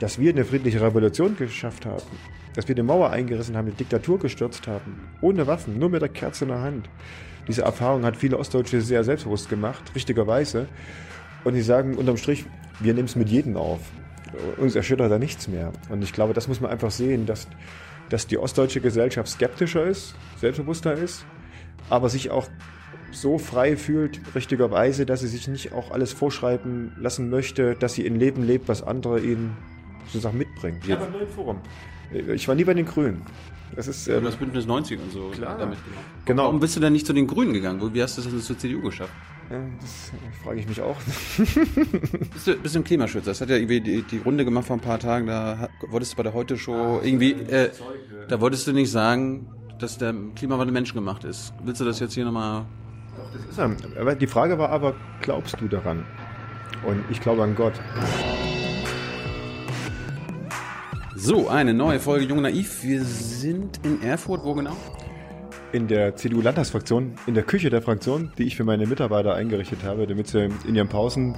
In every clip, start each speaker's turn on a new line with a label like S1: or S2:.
S1: dass wir eine friedliche Revolution geschafft haben, dass wir die Mauer eingerissen haben, die Diktatur gestürzt haben, ohne Waffen, nur mit der Kerze in der Hand. Diese Erfahrung hat viele Ostdeutsche sehr selbstbewusst gemacht, richtigerweise. Und die sagen unterm Strich, wir nehmen es mit jedem auf. Uns erschüttert da nichts mehr. Und ich glaube, das muss man einfach sehen, dass, dass die ostdeutsche Gesellschaft skeptischer ist, selbstbewusster ist, aber sich auch so frei fühlt, richtigerweise, dass sie sich nicht auch alles vorschreiben lassen möchte, dass sie ein Leben lebt, was andere ihnen sozusagen mitbringen. Ja, beim neuen Forum. Ich war nie bei den Grünen.
S2: Das ist ähm, das Bündnis 90 und so
S1: klar.
S2: damit.
S1: Genau.
S2: Warum bist du denn nicht zu den Grünen gegangen? Wie hast du das denn zur CDU geschafft?
S1: Ja, das frage ich mich auch.
S2: bist, du, bist du ein Klimaschützer? Das hat ja irgendwie die, die Runde gemacht vor ein paar Tagen. Da hat, wolltest du bei der Heute-Show irgendwie, äh, da wolltest du nicht sagen, dass der Klimawandel menschengemacht ist. Willst du das jetzt hier nochmal
S1: das ist er. Aber die Frage war aber, glaubst du daran? Und ich glaube an Gott.
S2: So, eine neue Folge Jung Naiv. Wir sind in Erfurt, wo genau?
S1: In der CDU-Landtagsfraktion, in der Küche der Fraktion, die ich für meine Mitarbeiter eingerichtet habe, damit sie in ihren Pausen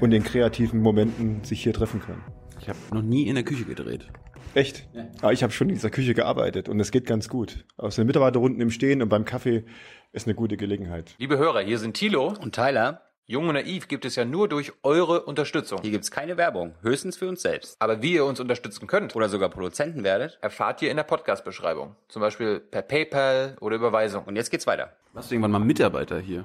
S1: und in kreativen Momenten sich hier treffen können.
S2: Ich habe noch nie in der Küche gedreht.
S1: Echt? Ja. Aber ah, ich habe schon in dieser Küche gearbeitet und es geht ganz gut. Aus den Mitarbeiterrunden im Stehen und beim Kaffee ist eine gute Gelegenheit.
S3: Liebe Hörer, hier sind Thilo und Tyler. Jung und Naiv gibt es ja nur durch eure Unterstützung.
S4: Hier gibt es keine Werbung, höchstens für uns selbst.
S3: Aber wie ihr uns unterstützen könnt
S4: oder sogar Produzenten werdet,
S3: erfahrt ihr in der Podcast-Beschreibung. Zum Beispiel per PayPal oder Überweisung.
S4: Und jetzt geht's weiter.
S2: Warst du irgendwann mal Mitarbeiter hier?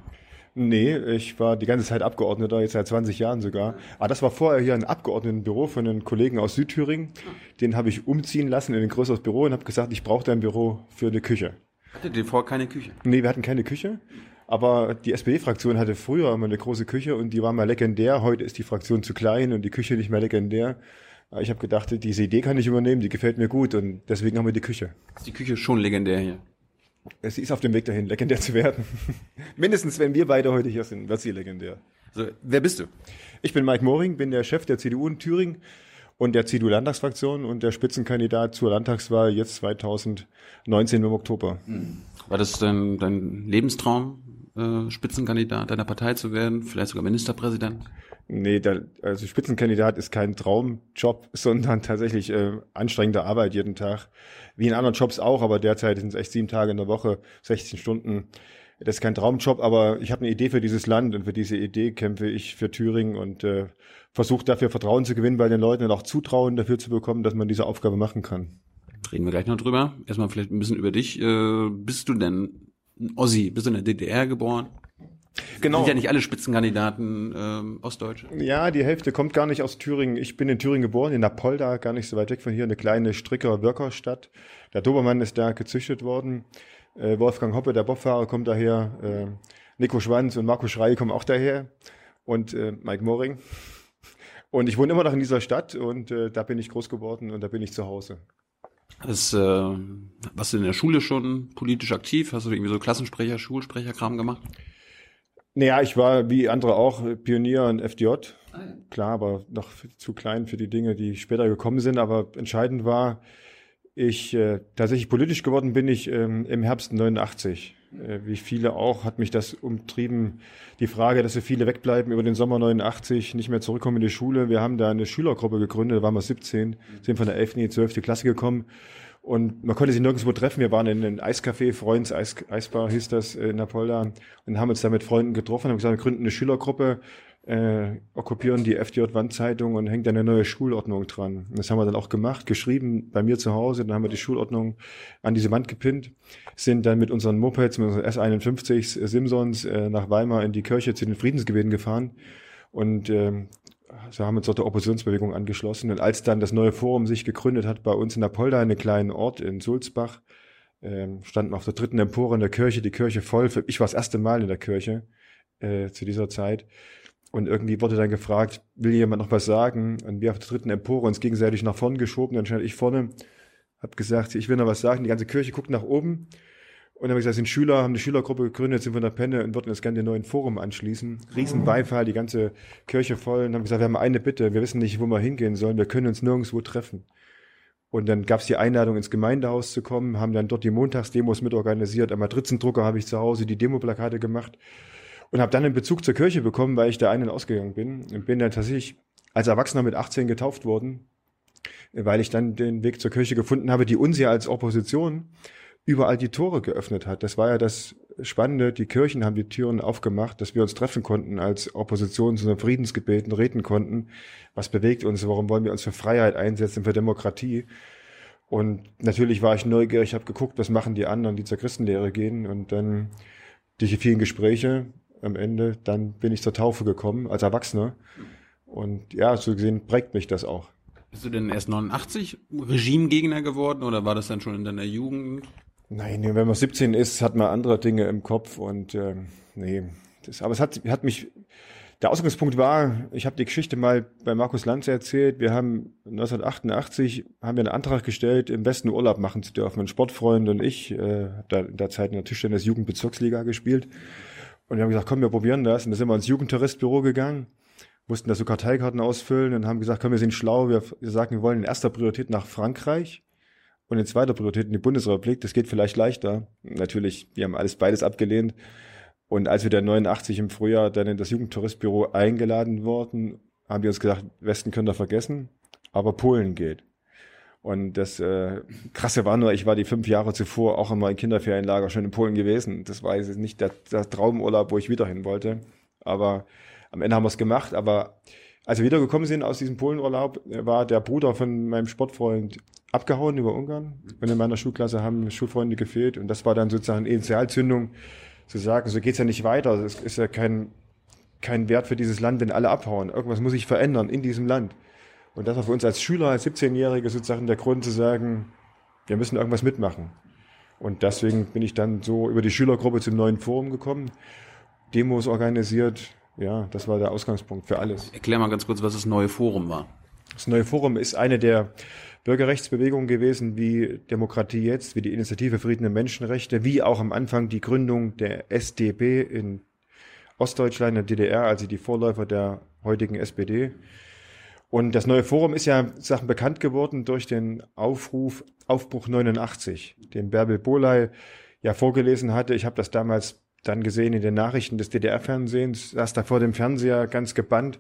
S1: Nee, ich war die ganze Zeit Abgeordneter, jetzt seit 20 Jahren sogar. Aber das war vorher hier ein Abgeordnetenbüro von einem Kollegen aus Südthüringen. Den habe ich umziehen lassen in ein größeres Büro und habe gesagt, ich brauche dein Büro für eine Küche.
S2: Hattet ihr vorher keine Küche?
S1: Nee, wir hatten keine Küche. Aber die SPD-Fraktion hatte früher immer eine große Küche und die war mal legendär. Heute ist die Fraktion zu klein und die Küche nicht mehr legendär. Ich habe gedacht, diese Idee kann ich übernehmen, die gefällt mir gut und deswegen haben wir die Küche.
S2: Ist die Küche schon legendär hier?
S1: Sie ist auf dem Weg dahin, legendär zu werden. Mindestens, wenn wir beide heute hier sind, wird sie legendär.
S2: So, wer bist du?
S1: Ich bin Mike Moring, bin der Chef der CDU in Thüringen und der CDU-Landtagsfraktion und der Spitzenkandidat zur Landtagswahl jetzt 2019 im Oktober. Hm.
S2: War das dein, dein Lebenstraum, äh, Spitzenkandidat deiner Partei zu werden, vielleicht sogar Ministerpräsident?
S1: Nee, da, also Spitzenkandidat ist kein Traumjob, sondern tatsächlich äh, anstrengende Arbeit jeden Tag. Wie in anderen Jobs auch, aber derzeit sind es echt sieben Tage in der Woche, 16 Stunden. Das ist kein Traumjob, aber ich habe eine Idee für dieses Land und für diese Idee kämpfe ich für Thüringen und äh, versuche dafür Vertrauen zu gewinnen bei den Leuten und auch Zutrauen dafür zu bekommen, dass man diese Aufgabe machen kann.
S2: Reden wir gleich noch drüber. Erstmal vielleicht ein bisschen über dich. Äh, bist du denn ein Ossi? Bist du in der DDR geboren? Genau. Sind ja nicht alle Spitzenkandidaten ähm, Ostdeutsche.
S1: Ja, die Hälfte kommt gar nicht aus Thüringen. Ich bin in Thüringen geboren, in Napolda, gar nicht so weit weg von hier, eine kleine Stricker-Workerstadt. Der Dobermann ist da gezüchtet worden. Äh, Wolfgang Hoppe, der Bobfahrer, kommt daher. Äh, Nico Schwanz und Marco Schrei kommen auch daher. Und äh, Mike Moring. Und ich wohne immer noch in dieser Stadt und äh, da bin ich groß geworden und da bin ich zu Hause.
S2: Das, äh, warst du in der Schule schon politisch aktiv? Hast du irgendwie so Klassensprecher, Schulsprecherkram gemacht?
S1: Naja, ich war wie andere auch Pionier und FDJ. Ah. Klar, aber noch zu klein für die Dinge, die später gekommen sind. Aber entscheidend war, ich äh, tatsächlich politisch geworden bin ich ähm, im Herbst 89. Äh, wie viele auch hat mich das umtrieben. Die Frage, dass so viele wegbleiben über den Sommer 89, nicht mehr zurückkommen in die Schule. Wir haben da eine Schülergruppe gegründet, da waren wir 17, sind von der 11. in die 12. Klasse gekommen und man konnte sich nirgendwo treffen. Wir waren in einem Eiscafé, Freunds Eis, Eisbar hieß das in Napolda und haben uns da mit Freunden getroffen, haben gesagt, wir gründen eine Schülergruppe, äh, okkupieren die FDJ-Wandzeitung und hängt eine neue Schulordnung dran. Das haben wir dann auch gemacht, geschrieben bei mir zu Hause, dann haben wir die Schulordnung an diese Wand gepinnt, sind dann mit unseren Mopeds, mit unseren S51 Simpsons äh, nach Weimar in die Kirche zu den Friedensgebeten gefahren und äh, so haben uns dort der Oppositionsbewegung angeschlossen. Und als dann das neue Forum sich gegründet hat bei uns in Apolda, einem kleinen Ort in Sulzbach, ähm, standen wir auf der dritten Empore in der Kirche, die Kirche voll. Ich war das erste Mal in der Kirche äh, zu dieser Zeit. Und irgendwie wurde dann gefragt, will jemand noch was sagen? Und wir auf der dritten Empore uns gegenseitig nach vorne geschoben. Dann stand ich vorne, habe gesagt, ich will noch was sagen. Die ganze Kirche guckt nach oben. Und dann habe ich gesagt, sind Schüler, haben eine Schülergruppe gegründet, sind von der Penne und würden das gerne den neuen Forum anschließen. Riesen Beifall, die ganze Kirche voll. Und dann haben gesagt, wir haben eine Bitte, wir wissen nicht, wo wir hingehen sollen, wir können uns nirgendwo treffen. Und dann gab es die Einladung, ins Gemeindehaus zu kommen, haben dann dort die Montagsdemos mitorganisiert. Am Matritzendrucker habe ich zu Hause die Demoplakate gemacht und habe dann einen Bezug zur Kirche bekommen, weil ich da einen ausgegangen bin. Und bin dann tatsächlich als Erwachsener mit 18 getauft worden weil ich dann den Weg zur Kirche gefunden habe, die uns ja als Opposition überall die Tore geöffnet hat. Das war ja das Spannende. Die Kirchen haben die Türen aufgemacht, dass wir uns treffen konnten als Opposition zu einem Friedensgebeten, reden konnten. Was bewegt uns? Warum wollen wir uns für Freiheit einsetzen, für Demokratie? Und natürlich war ich neugierig, habe geguckt, was machen die anderen, die zur Christenlehre gehen. Und dann durch die vielen Gespräche am Ende, dann bin ich zur Taufe gekommen als Erwachsener. Und ja, so gesehen prägt mich das auch.
S2: Bist du denn erst 89 Regimegegner geworden oder war das dann schon in deiner Jugend?
S1: Nein, wenn man 17 ist, hat man andere Dinge im Kopf und äh, nee. Das, aber es hat, hat mich, der Ausgangspunkt war, ich habe die Geschichte mal bei Markus Lanz erzählt, wir haben 1988 haben wir einen Antrag gestellt, im Westen Urlaub machen zu dürfen. Ein Sportfreund und ich, äh, da in der Zeit in der Tischtennis Jugendbezirksliga gespielt. Und wir haben gesagt, komm, wir probieren das. Und da sind wir ins Jugendtouristbüro gegangen, mussten da so Karteikarten ausfüllen und haben gesagt, komm, wir sind schlau, wir, wir sagen, wir wollen in erster Priorität nach Frankreich und in zweiter Priorität in die Bundesrepublik. Das geht vielleicht leichter. Natürlich, wir haben alles beides abgelehnt. Und als wir dann 89 im Frühjahr dann in das Jugendtouristbüro eingeladen wurden, haben wir uns gesagt, Westen könnt ihr vergessen, aber Polen geht. Und das äh, Krasse war nur, ich war die fünf Jahre zuvor auch in Kinderferienlager schon in Polen gewesen. Das war jetzt nicht der, der Traumurlaub, wo ich wieder hin wollte. Aber am Ende haben wir es gemacht. Aber als wir wiedergekommen sind aus diesem Polenurlaub, war der Bruder von meinem Sportfreund abgehauen über Ungarn. Und in meiner Schulklasse haben Schulfreunde gefehlt. Und das war dann sozusagen Initialzündung, zu sagen, so geht's ja nicht weiter. Es ist ja kein, kein Wert für dieses Land, wenn alle abhauen. Irgendwas muss sich verändern in diesem Land. Und das war für uns als Schüler, als 17-Jährige sozusagen der Grund zu sagen, wir müssen irgendwas mitmachen. Und deswegen bin ich dann so über die Schülergruppe zum neuen Forum gekommen, Demos organisiert. Ja, das war der Ausgangspunkt für alles.
S2: Erklär mal ganz kurz, was das neue Forum war.
S1: Das neue Forum ist eine der Bürgerrechtsbewegungen gewesen, wie Demokratie jetzt, wie die Initiative Frieden und Menschenrechte, wie auch am Anfang die Gründung der SDP in Ostdeutschland, der DDR, also die Vorläufer der heutigen SPD. Und das neue Forum ist ja Sachen bekannt geworden durch den Aufruf Aufbruch 89, den Bärbel Boley ja vorgelesen hatte. Ich habe das damals dann gesehen in den Nachrichten des DDR-Fernsehens, saß da vor dem Fernseher ganz gebannt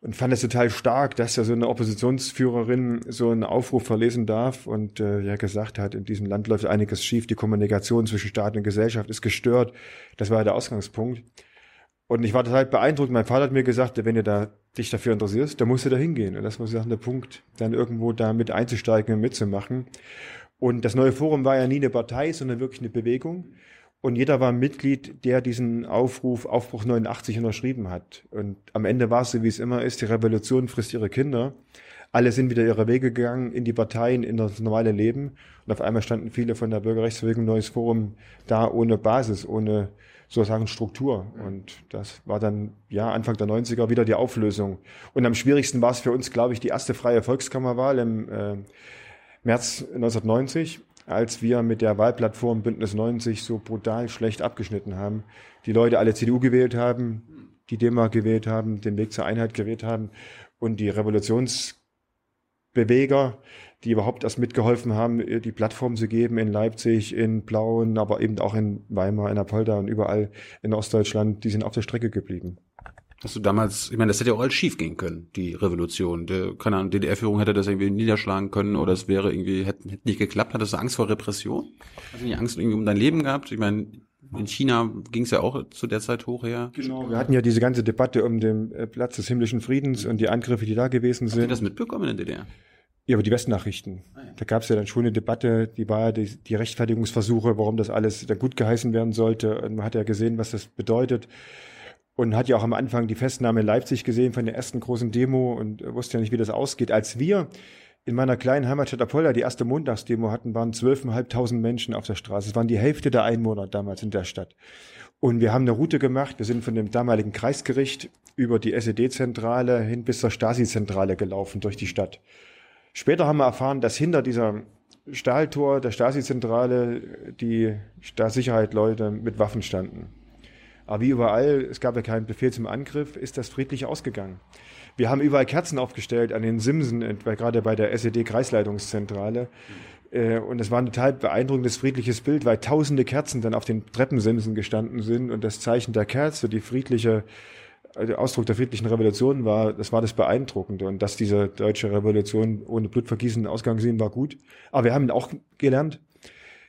S1: und fand es total stark, dass ja so eine Oppositionsführerin so einen Aufruf verlesen darf und äh, ja gesagt hat, in diesem Land läuft einiges schief, die Kommunikation zwischen Staat und Gesellschaft ist gestört. Das war ja der Ausgangspunkt. Und ich war total beeindruckt. Mein Vater hat mir gesagt, wenn du da dich dafür interessierst, dann musst du da hingehen. Und das war sozusagen der Punkt, dann irgendwo da mit einzusteigen und mitzumachen. Und das neue Forum war ja nie eine Partei, sondern wirklich eine Bewegung. Und jeder war Mitglied, der diesen Aufruf Aufbruch 89 unterschrieben hat. Und am Ende war es so, wie es immer ist, die Revolution frisst ihre Kinder. Alle sind wieder ihre Wege gegangen in die Parteien, in das normale Leben. Und auf einmal standen viele von der Bürgerrechtsbewegung Neues Forum da ohne Basis, ohne sozusagen Struktur. Und das war dann, ja, Anfang der 90er wieder die Auflösung. Und am schwierigsten war es für uns, glaube ich, die erste freie Volkskammerwahl im äh, März 1990 als wir mit der Wahlplattform Bündnis 90 so brutal schlecht abgeschnitten haben. Die Leute alle CDU gewählt haben, die DEMA gewählt haben, den Weg zur Einheit gewählt haben und die Revolutionsbeweger, die überhaupt erst mitgeholfen haben, die Plattform zu geben in Leipzig, in Plauen, aber eben auch in Weimar, in Apolda und überall in Ostdeutschland, die sind auf der Strecke geblieben.
S2: Hast du damals, ich meine, das hätte ja auch alles schief gehen können, die Revolution. Der, keine Ahnung, DDR-Führung hätte das irgendwie niederschlagen können oder es wäre irgendwie, hätte, hätte nicht geklappt. Hattest du Angst vor Repression? Hast du nicht Angst irgendwie um dein Leben gehabt? Ich meine, in China ging es ja auch zu der Zeit hoch her.
S1: Genau, wir hatten ja diese ganze Debatte um den äh, Platz des himmlischen Friedens und die Angriffe, die da gewesen sind. Habt
S2: ihr das mitbekommen in der DDR?
S1: Ja, aber die Westnachrichten. Ah, ja. Da gab es ja dann schon eine Debatte, die war die, die Rechtfertigungsversuche, warum das alles dann gut geheißen werden sollte. Und man hat ja gesehen, was das bedeutet und hat ja auch am Anfang die Festnahme in Leipzig gesehen von der ersten großen Demo und wusste ja nicht, wie das ausgeht. Als wir in meiner kleinen Heimatstadt Apolda die erste Montagsdemo hatten, waren zwölfeinhalbtausend Menschen auf der Straße. Es waren die Hälfte der Einwohner damals in der Stadt. Und wir haben eine Route gemacht. Wir sind von dem damaligen Kreisgericht über die SED-Zentrale hin bis zur Stasi-Zentrale gelaufen durch die Stadt. Später haben wir erfahren, dass hinter dieser Stahltor der Stasi-Zentrale die Staatssicherheit-Leute mit Waffen standen. Aber wie überall, es gab ja keinen Befehl zum Angriff, ist das friedlich ausgegangen. Wir haben überall Kerzen aufgestellt an den Simsen, gerade bei der SED-Kreisleitungszentrale. Äh, und es war ein total beeindruckendes friedliches Bild, weil tausende Kerzen dann auf den Treppensimsen gestanden sind und das Zeichen der Kerze, die friedliche der Ausdruck der friedlichen Revolution war, das war das Beeindruckende. Und dass diese deutsche Revolution ohne Blutvergießen Ausgang sehen, war gut. Aber wir haben auch gelernt,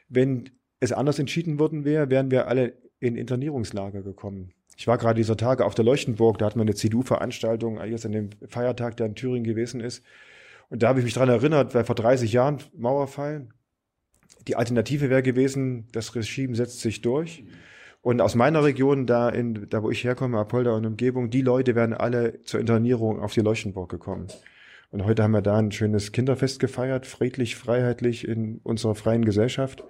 S1: wenn es anders entschieden worden wäre, wären wir alle in Internierungslager gekommen. Ich war gerade dieser Tage auf der Leuchtenburg, da hat man eine CDU-Veranstaltung, jetzt an dem Feiertag, der in Thüringen gewesen ist. Und da habe ich mich dran erinnert, weil vor 30 Jahren Mauerfall, die Alternative wäre gewesen, das Regime setzt sich durch. Und aus meiner Region, da, in, da wo ich herkomme, Apolda und Umgebung, die Leute wären alle zur Internierung auf die Leuchtenburg gekommen. Und heute haben wir da ein schönes Kinderfest gefeiert, friedlich, freiheitlich in unserer freien Gesellschaft.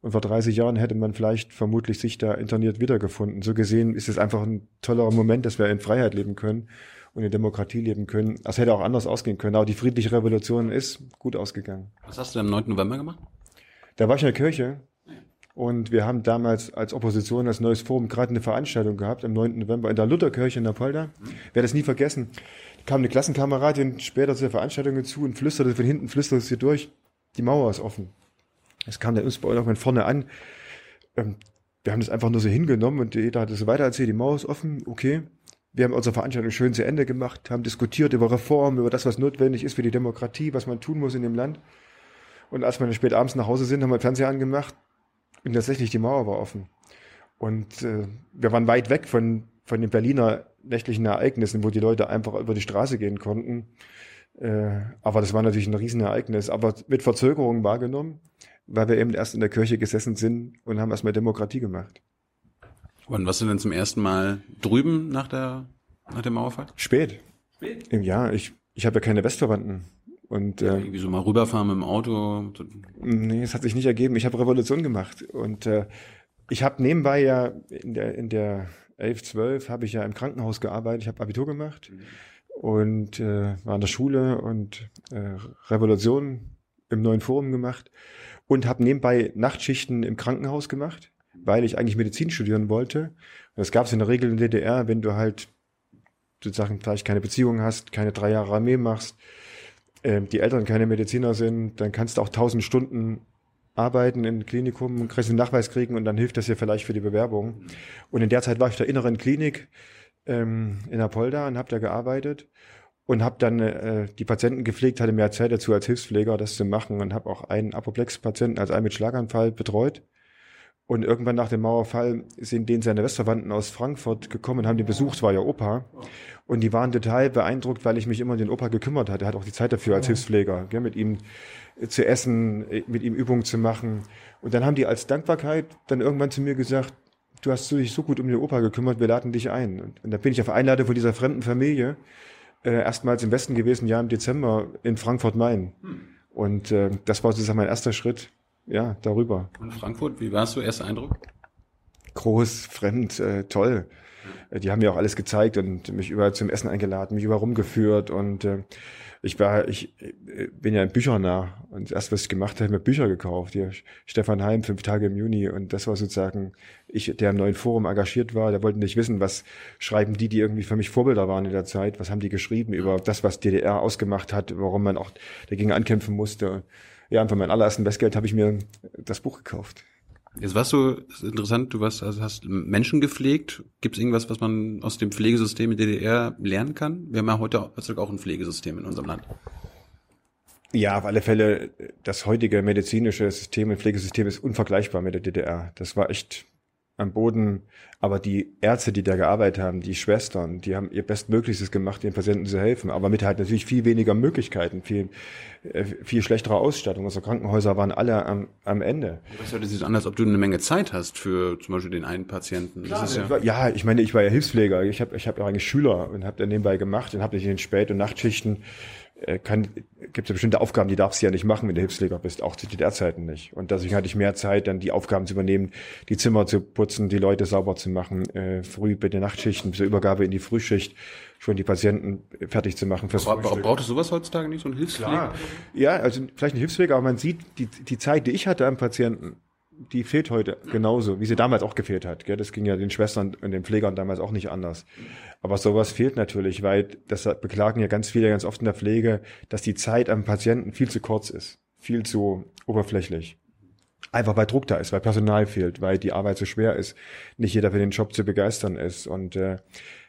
S1: Und vor 30 Jahren hätte man vielleicht vermutlich sich da interniert wiedergefunden. So gesehen ist es einfach ein toller Moment, dass wir in Freiheit leben können und in Demokratie leben können. Das hätte auch anders ausgehen können. Aber die friedliche Revolution ist gut ausgegangen.
S2: Was hast du am 9. November gemacht?
S1: Da war ich in der Kirche und wir haben damals als Opposition, als neues Forum, gerade eine Veranstaltung gehabt am 9. November in der Lutherkirche in Napolda. Mhm. Werde das nie vergessen. Kam eine Klassenkameradin später zu der Veranstaltung hinzu und flüsterte von hinten, flüsterte sie durch, die Mauer ist offen. Es kam der uns bei irgendwann vorne an. Ähm, wir haben das einfach nur so hingenommen und jeder hat es so weiter erzählt, die Mauer ist offen, okay. Wir haben unsere Veranstaltung schön zu Ende gemacht, haben diskutiert über Reformen, über das, was notwendig ist für die Demokratie, was man tun muss in dem Land. Und als wir dann spät abends nach Hause sind, haben wir Fernseher angemacht und tatsächlich die Mauer war offen. Und äh, wir waren weit weg von, von den Berliner nächtlichen Ereignissen, wo die Leute einfach über die Straße gehen konnten. Äh, aber das war natürlich ein Riesenereignis, aber mit Verzögerung wahrgenommen, weil wir eben erst in der Kirche gesessen sind und haben erstmal Demokratie gemacht.
S2: Und was sind denn zum ersten Mal drüben nach der, nach dem Mauerfall?
S1: Spät. Spät? Im Jahr. Ich, ich habe ja keine Westverwandten. Und,
S2: äh, irgendwie so mal rüberfahren mit dem Auto?
S1: Nee, es hat sich nicht ergeben. Ich habe Revolution gemacht. Und äh, ich habe nebenbei ja in der, in der 11, 12 habe ich ja im Krankenhaus gearbeitet. Ich habe Abitur gemacht und äh, war in der Schule und äh, Revolution im neuen Forum gemacht und habe nebenbei Nachtschichten im Krankenhaus gemacht, weil ich eigentlich Medizin studieren wollte. Und das gab es in der Regel in der DDR, wenn du halt sozusagen vielleicht keine Beziehung hast, keine drei Jahre Armee machst, äh, die Eltern keine Mediziner sind, dann kannst du auch tausend Stunden arbeiten im Klinikum kriegst einen Nachweis kriegen und dann hilft das dir vielleicht für die Bewerbung. Und in der Zeit war ich der inneren Klinik ähm, in Apolda und habe da gearbeitet und habe dann äh, die Patienten gepflegt, hatte mehr Zeit dazu als Hilfspfleger, das zu machen und habe auch einen Apoplex-Patienten, also einen mit Schlaganfall betreut. Und irgendwann nach dem Mauerfall sind denen seine Westverwandten aus Frankfurt gekommen, haben den besucht, war ja Opa. Und die waren total beeindruckt, weil ich mich immer um den Opa gekümmert hatte. Er hat auch die Zeit dafür als Hilfspfleger, gell, mit ihm zu essen, mit ihm Übungen zu machen. Und dann haben die als Dankbarkeit dann irgendwann zu mir gesagt, du hast dich so gut um den Opa gekümmert, wir laden dich ein. Und, und dann bin ich auf Einladung von dieser fremden Familie äh, erstmals im Westen gewesen, ja im Dezember in Frankfurt-Main. Hm. Und äh, das war sozusagen mein erster Schritt ja, darüber.
S2: Und Frankfurt, wie warst du erster Eindruck?
S1: Groß, fremd, äh, toll. Äh, die haben mir auch alles gezeigt und mich überall zum Essen eingeladen, mich überall rumgeführt und äh, ich war, ich äh, bin ja ein Büchernah und erst was ich gemacht habe, mir Bücher gekauft. Hier Stefan Heim, fünf Tage im Juni und das war sozusagen ich, der im neuen Forum engagiert war. Der wollte nicht wissen, was schreiben die, die irgendwie für mich Vorbilder waren in der Zeit, was haben die geschrieben über das, was DDR ausgemacht hat, warum man auch dagegen ankämpfen musste ja, und von meinem allerersten Bestgeld habe ich mir das Buch gekauft.
S2: Jetzt warst du, ist interessant, du warst, also hast Menschen gepflegt. Gibt es irgendwas, was man aus dem Pflegesystem in DDR lernen kann? Wir haben ja heute auch ein Pflegesystem in unserem Land.
S1: Ja, auf alle Fälle, das heutige medizinische System und Pflegesystem ist unvergleichbar mit der DDR. Das war echt am Boden. Aber die Ärzte, die da gearbeitet haben, die Schwestern, die haben ihr Bestmöglichstes gemacht, den Patienten zu helfen. Aber mit halt natürlich viel weniger Möglichkeiten, viel, äh, viel schlechtere Ausstattung. Unsere Krankenhäuser waren alle am, am Ende.
S2: Was hört sich an, als ob du eine Menge Zeit hast für zum Beispiel den einen Patienten.
S1: Klar, das ist ja, ja, ich meine, ich war ja Hilfspfleger. Ich habe ich hab ja eigentlich Schüler und habe dann nebenbei gemacht und habe in den Spät- und Nachtschichten kann, gibt es ja bestimmte Aufgaben, die darfst du ja nicht machen, wenn du Hilfspfleger bist, auch zu DDR-Zeiten nicht. Und deswegen hatte ich mehr Zeit, dann die Aufgaben zu übernehmen, die Zimmer zu putzen, die Leute sauber zu machen, äh, früh bei den Nachtschichten, zur Übergabe in die Frühschicht, schon die Patienten fertig zu machen
S2: fürs Bra Frühstück. Braucht es sowas heutzutage nicht, so ein Hilfspfleger?
S1: Ja, also vielleicht ein Hilfspfleger, aber man sieht, die, die Zeit, die ich hatte am Patienten, die fehlt heute genauso, wie sie damals auch gefehlt hat. Gell? Das ging ja den Schwestern und den Pflegern damals auch nicht anders. Aber sowas fehlt natürlich, weil das beklagen ja ganz viele ganz oft in der Pflege, dass die Zeit am Patienten viel zu kurz ist, viel zu oberflächlich. Einfach weil Druck da ist, weil Personal fehlt, weil die Arbeit so schwer ist, nicht jeder für den Job zu begeistern ist. Und äh,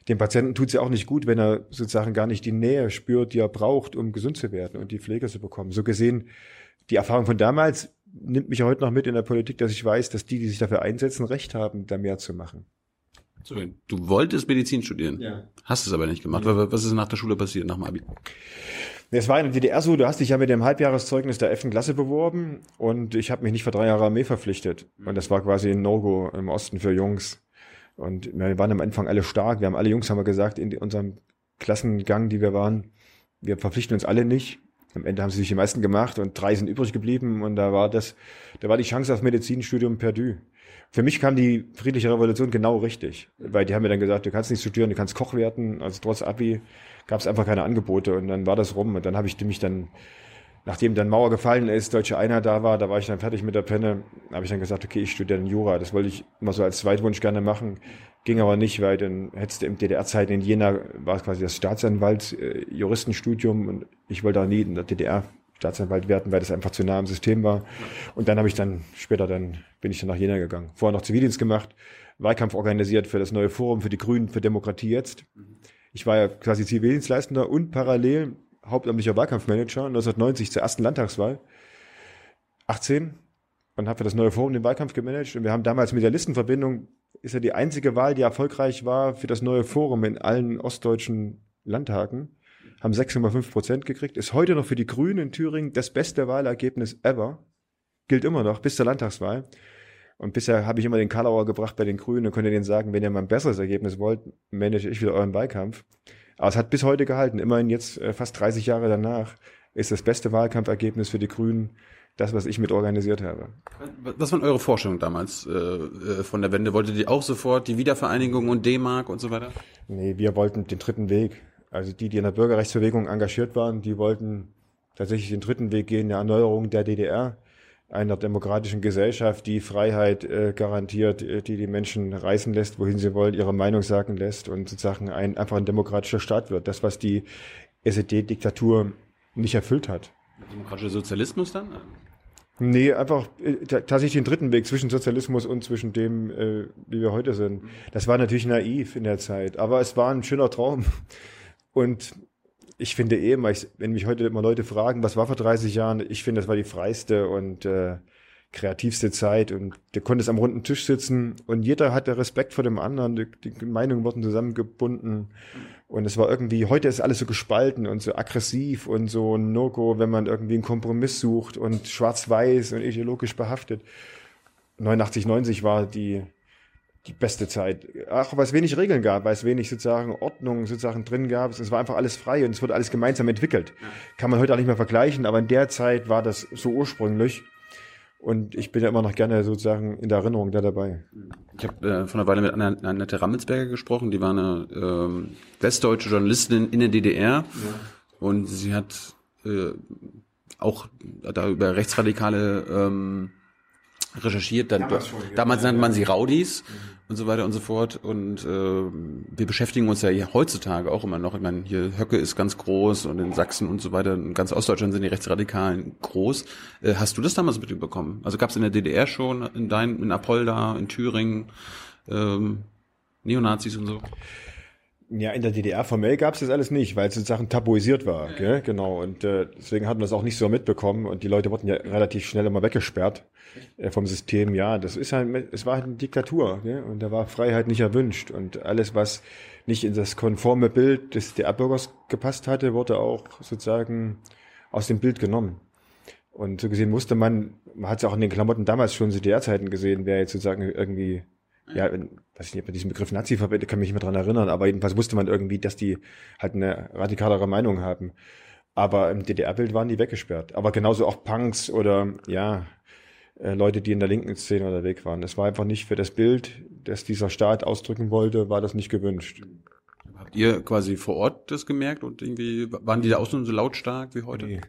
S1: dem Patienten tut es ja auch nicht gut, wenn er sozusagen gar nicht die Nähe spürt, die er braucht, um gesund zu werden und die Pflege zu bekommen. So gesehen, die Erfahrung von damals nimmt mich heute noch mit in der Politik, dass ich weiß, dass die, die sich dafür einsetzen, Recht haben, da mehr zu machen.
S2: Du wolltest Medizin studieren,
S1: Ja.
S2: hast es aber nicht gemacht. Ja. Was ist nach der Schule passiert, nach dem Abi?
S1: Es war in der DDR so, du hast dich ja mit dem Halbjahreszeugnis der 11. Klasse beworben und ich habe mich nicht für drei Jahre Armee verpflichtet. Und das war quasi ein No-Go im Osten für Jungs. Und wir waren am Anfang alle stark. Wir haben alle Jungs, haben wir gesagt, in unserem Klassengang, die wir waren, wir verpflichten uns alle nicht. Am Ende haben sie sich die meisten gemacht und drei sind übrig geblieben und da war das, da war die Chance auf Medizinstudium perdu. Für mich kam die friedliche Revolution genau richtig, weil die haben mir dann gesagt, du kannst nicht studieren, du kannst Koch werden. Also trotz Abi gab es einfach keine Angebote und dann war das rum und dann habe ich mich dann, nachdem dann Mauer gefallen ist, deutsche Einheit da war, da war ich dann fertig mit der Penne, habe ich dann gesagt, okay, ich studiere dann Jura. Das wollte ich immer so als Zweitwunsch gerne machen, ging aber nicht, weil dann hättest du im DDR-Zeit in Jena war es quasi das Staatsanwalt äh, Juristenstudium und ich wollte da nie in der DDR Staatsanwalt werden, weil das einfach zu nah am System war. Und dann habe ich dann später dann bin ich dann nach Jena gegangen. Vorher noch Zivildienst gemacht, Wahlkampf organisiert für das neue Forum für die Grünen für Demokratie jetzt. Ich war ja quasi Zivildienstleistender und parallel hauptamtlicher Wahlkampfmanager 1990 zur ersten Landtagswahl 18 und habe für das neue Forum den Wahlkampf gemanagt und wir haben damals mit der Listenverbindung ist ja die einzige Wahl, die erfolgreich war für das neue Forum in allen ostdeutschen Landtagen haben 6,5 Prozent gekriegt, ist heute noch für die Grünen in Thüringen das beste Wahlergebnis ever. Gilt immer noch bis zur Landtagswahl. Und bisher habe ich immer den Kalauer gebracht bei den Grünen und konnte denen sagen, wenn ihr mal ein besseres Ergebnis wollt, manage ich wieder euren Wahlkampf. Aber es hat bis heute gehalten. Immerhin jetzt äh, fast 30 Jahre danach ist das beste Wahlkampfergebnis für die Grünen das, was ich mit organisiert habe.
S2: Was waren eure Vorstellungen damals äh, von der Wende? Wolltet ihr auch sofort die Wiedervereinigung und D-Mark und so weiter?
S1: Nee, wir wollten den dritten Weg. Also die, die in der Bürgerrechtsbewegung engagiert waren, die wollten tatsächlich den dritten Weg gehen, der Erneuerung der DDR, einer demokratischen Gesellschaft, die Freiheit äh, garantiert, äh, die die Menschen reisen lässt, wohin sie wollen, ihre Meinung sagen lässt und sozusagen ein, einfach ein demokratischer Staat wird. Das, was die SED-Diktatur nicht erfüllt hat.
S2: Demokratischer Sozialismus dann?
S1: Nee, einfach äh, tatsächlich den dritten Weg zwischen Sozialismus und zwischen dem, äh, wie wir heute sind. Das war natürlich naiv in der Zeit, aber es war ein schöner Traum. Und ich finde eh wenn mich heute immer Leute fragen, was war vor 30 Jahren, ich finde, das war die freiste und äh, kreativste Zeit. Und du konntest am runden Tisch sitzen und jeder hatte Respekt vor dem anderen, die, die Meinungen wurden zusammengebunden. Und es war irgendwie, heute ist alles so gespalten und so aggressiv und so No-Go, wenn man irgendwie einen Kompromiss sucht und schwarz-weiß und ideologisch behaftet. 89, 90 war die die beste Zeit. Auch weil es wenig Regeln gab, weil es wenig sozusagen Ordnung sozusagen drin gab. Es war einfach alles frei und es wurde alles gemeinsam entwickelt. Kann man heute auch nicht mehr vergleichen, aber in der Zeit war das so ursprünglich. Und ich bin ja immer noch gerne sozusagen in der Erinnerung da dabei.
S2: Ich habe äh, vor einer Weile mit Annette Rammelsberger gesprochen, die war eine ähm, westdeutsche Journalistin in der DDR ja. und sie hat äh, auch da über rechtsradikale ähm, recherchiert. Dann, damals, schon, damals nannte man sie Raudis mhm. Und so weiter und so fort. Und äh, wir beschäftigen uns ja hier heutzutage auch immer noch. Ich meine, hier Höcke ist ganz groß und in Sachsen und so weiter, in ganz Ostdeutschland sind die Rechtsradikalen groß. Äh, hast du das damals mitbekommen? Also gab es in der DDR schon, in dein, in Apolda, in Thüringen, ähm, Neonazis und so?
S1: Ja, in der DDR formell gab es das alles nicht, weil es sozusagen tabuisiert war. Gell? Genau. Und äh, deswegen hat man das auch nicht so mitbekommen und die Leute wurden ja relativ schnell immer weggesperrt äh, vom System. Ja, das ist halt, es war halt eine Diktatur gell? und da war Freiheit nicht erwünscht und alles, was nicht in das konforme Bild des DDR-Bürgers gepasst hatte, wurde auch sozusagen aus dem Bild genommen. Und so gesehen musste man, man hat es auch in den Klamotten damals schon zu DDR-Zeiten gesehen, wer jetzt sozusagen irgendwie ja, weiß ich nicht, ob man diesen Begriff Nazi verwendet, kann mich nicht mehr dran erinnern, aber jedenfalls wusste man irgendwie, dass die halt eine radikalere Meinung haben. Aber im DDR-Bild waren die weggesperrt. Aber genauso auch Punks oder ja, äh, Leute, die in der linken Szene unterwegs waren. Es war einfach nicht für das Bild, das dieser Staat ausdrücken wollte, war das nicht gewünscht.
S2: Habt ihr quasi vor Ort das gemerkt und irgendwie waren die da auch so lautstark wie heute? Nee